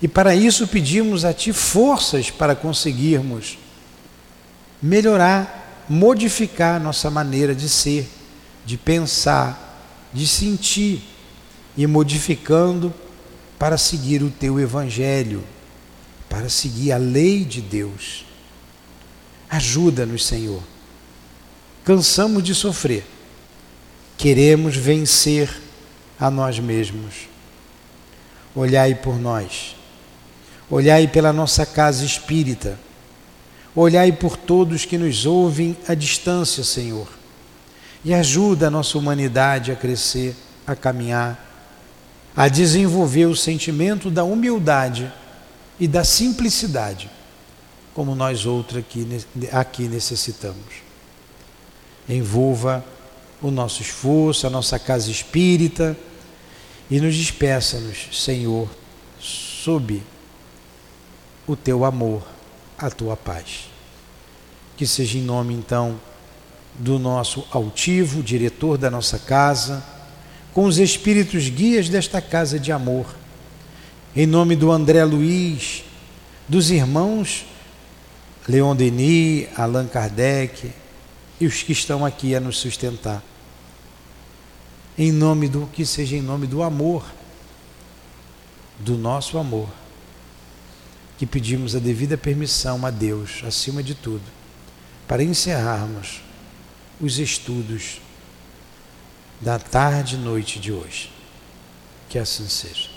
e para isso pedimos a Ti forças para conseguirmos melhorar, modificar nossa maneira de ser, de pensar, de sentir e modificando para seguir o teu evangelho, para seguir a lei de Deus. Ajuda-nos, Senhor. Cansamos de sofrer. Queremos vencer a nós mesmos. Olhai por nós. Olhai pela nossa casa espírita Olhai por todos que nos ouvem à distância, Senhor, e ajuda a nossa humanidade a crescer, a caminhar, a desenvolver o sentimento da humildade e da simplicidade, como nós outros aqui, aqui necessitamos. Envolva o nosso esforço, a nossa casa espírita e nos despeça-nos, Senhor, sob o teu amor a tua paz. Que seja em nome então do nosso altivo, diretor da nossa casa, com os espíritos guias desta casa de amor, em nome do André Luiz, dos irmãos Leon Denis, Allan Kardec e os que estão aqui a nos sustentar. em nome do que seja em nome do amor, do nosso amor, que pedimos a devida permissão a Deus, acima de tudo, para encerrarmos os estudos da tarde e noite de hoje. Que assim seja.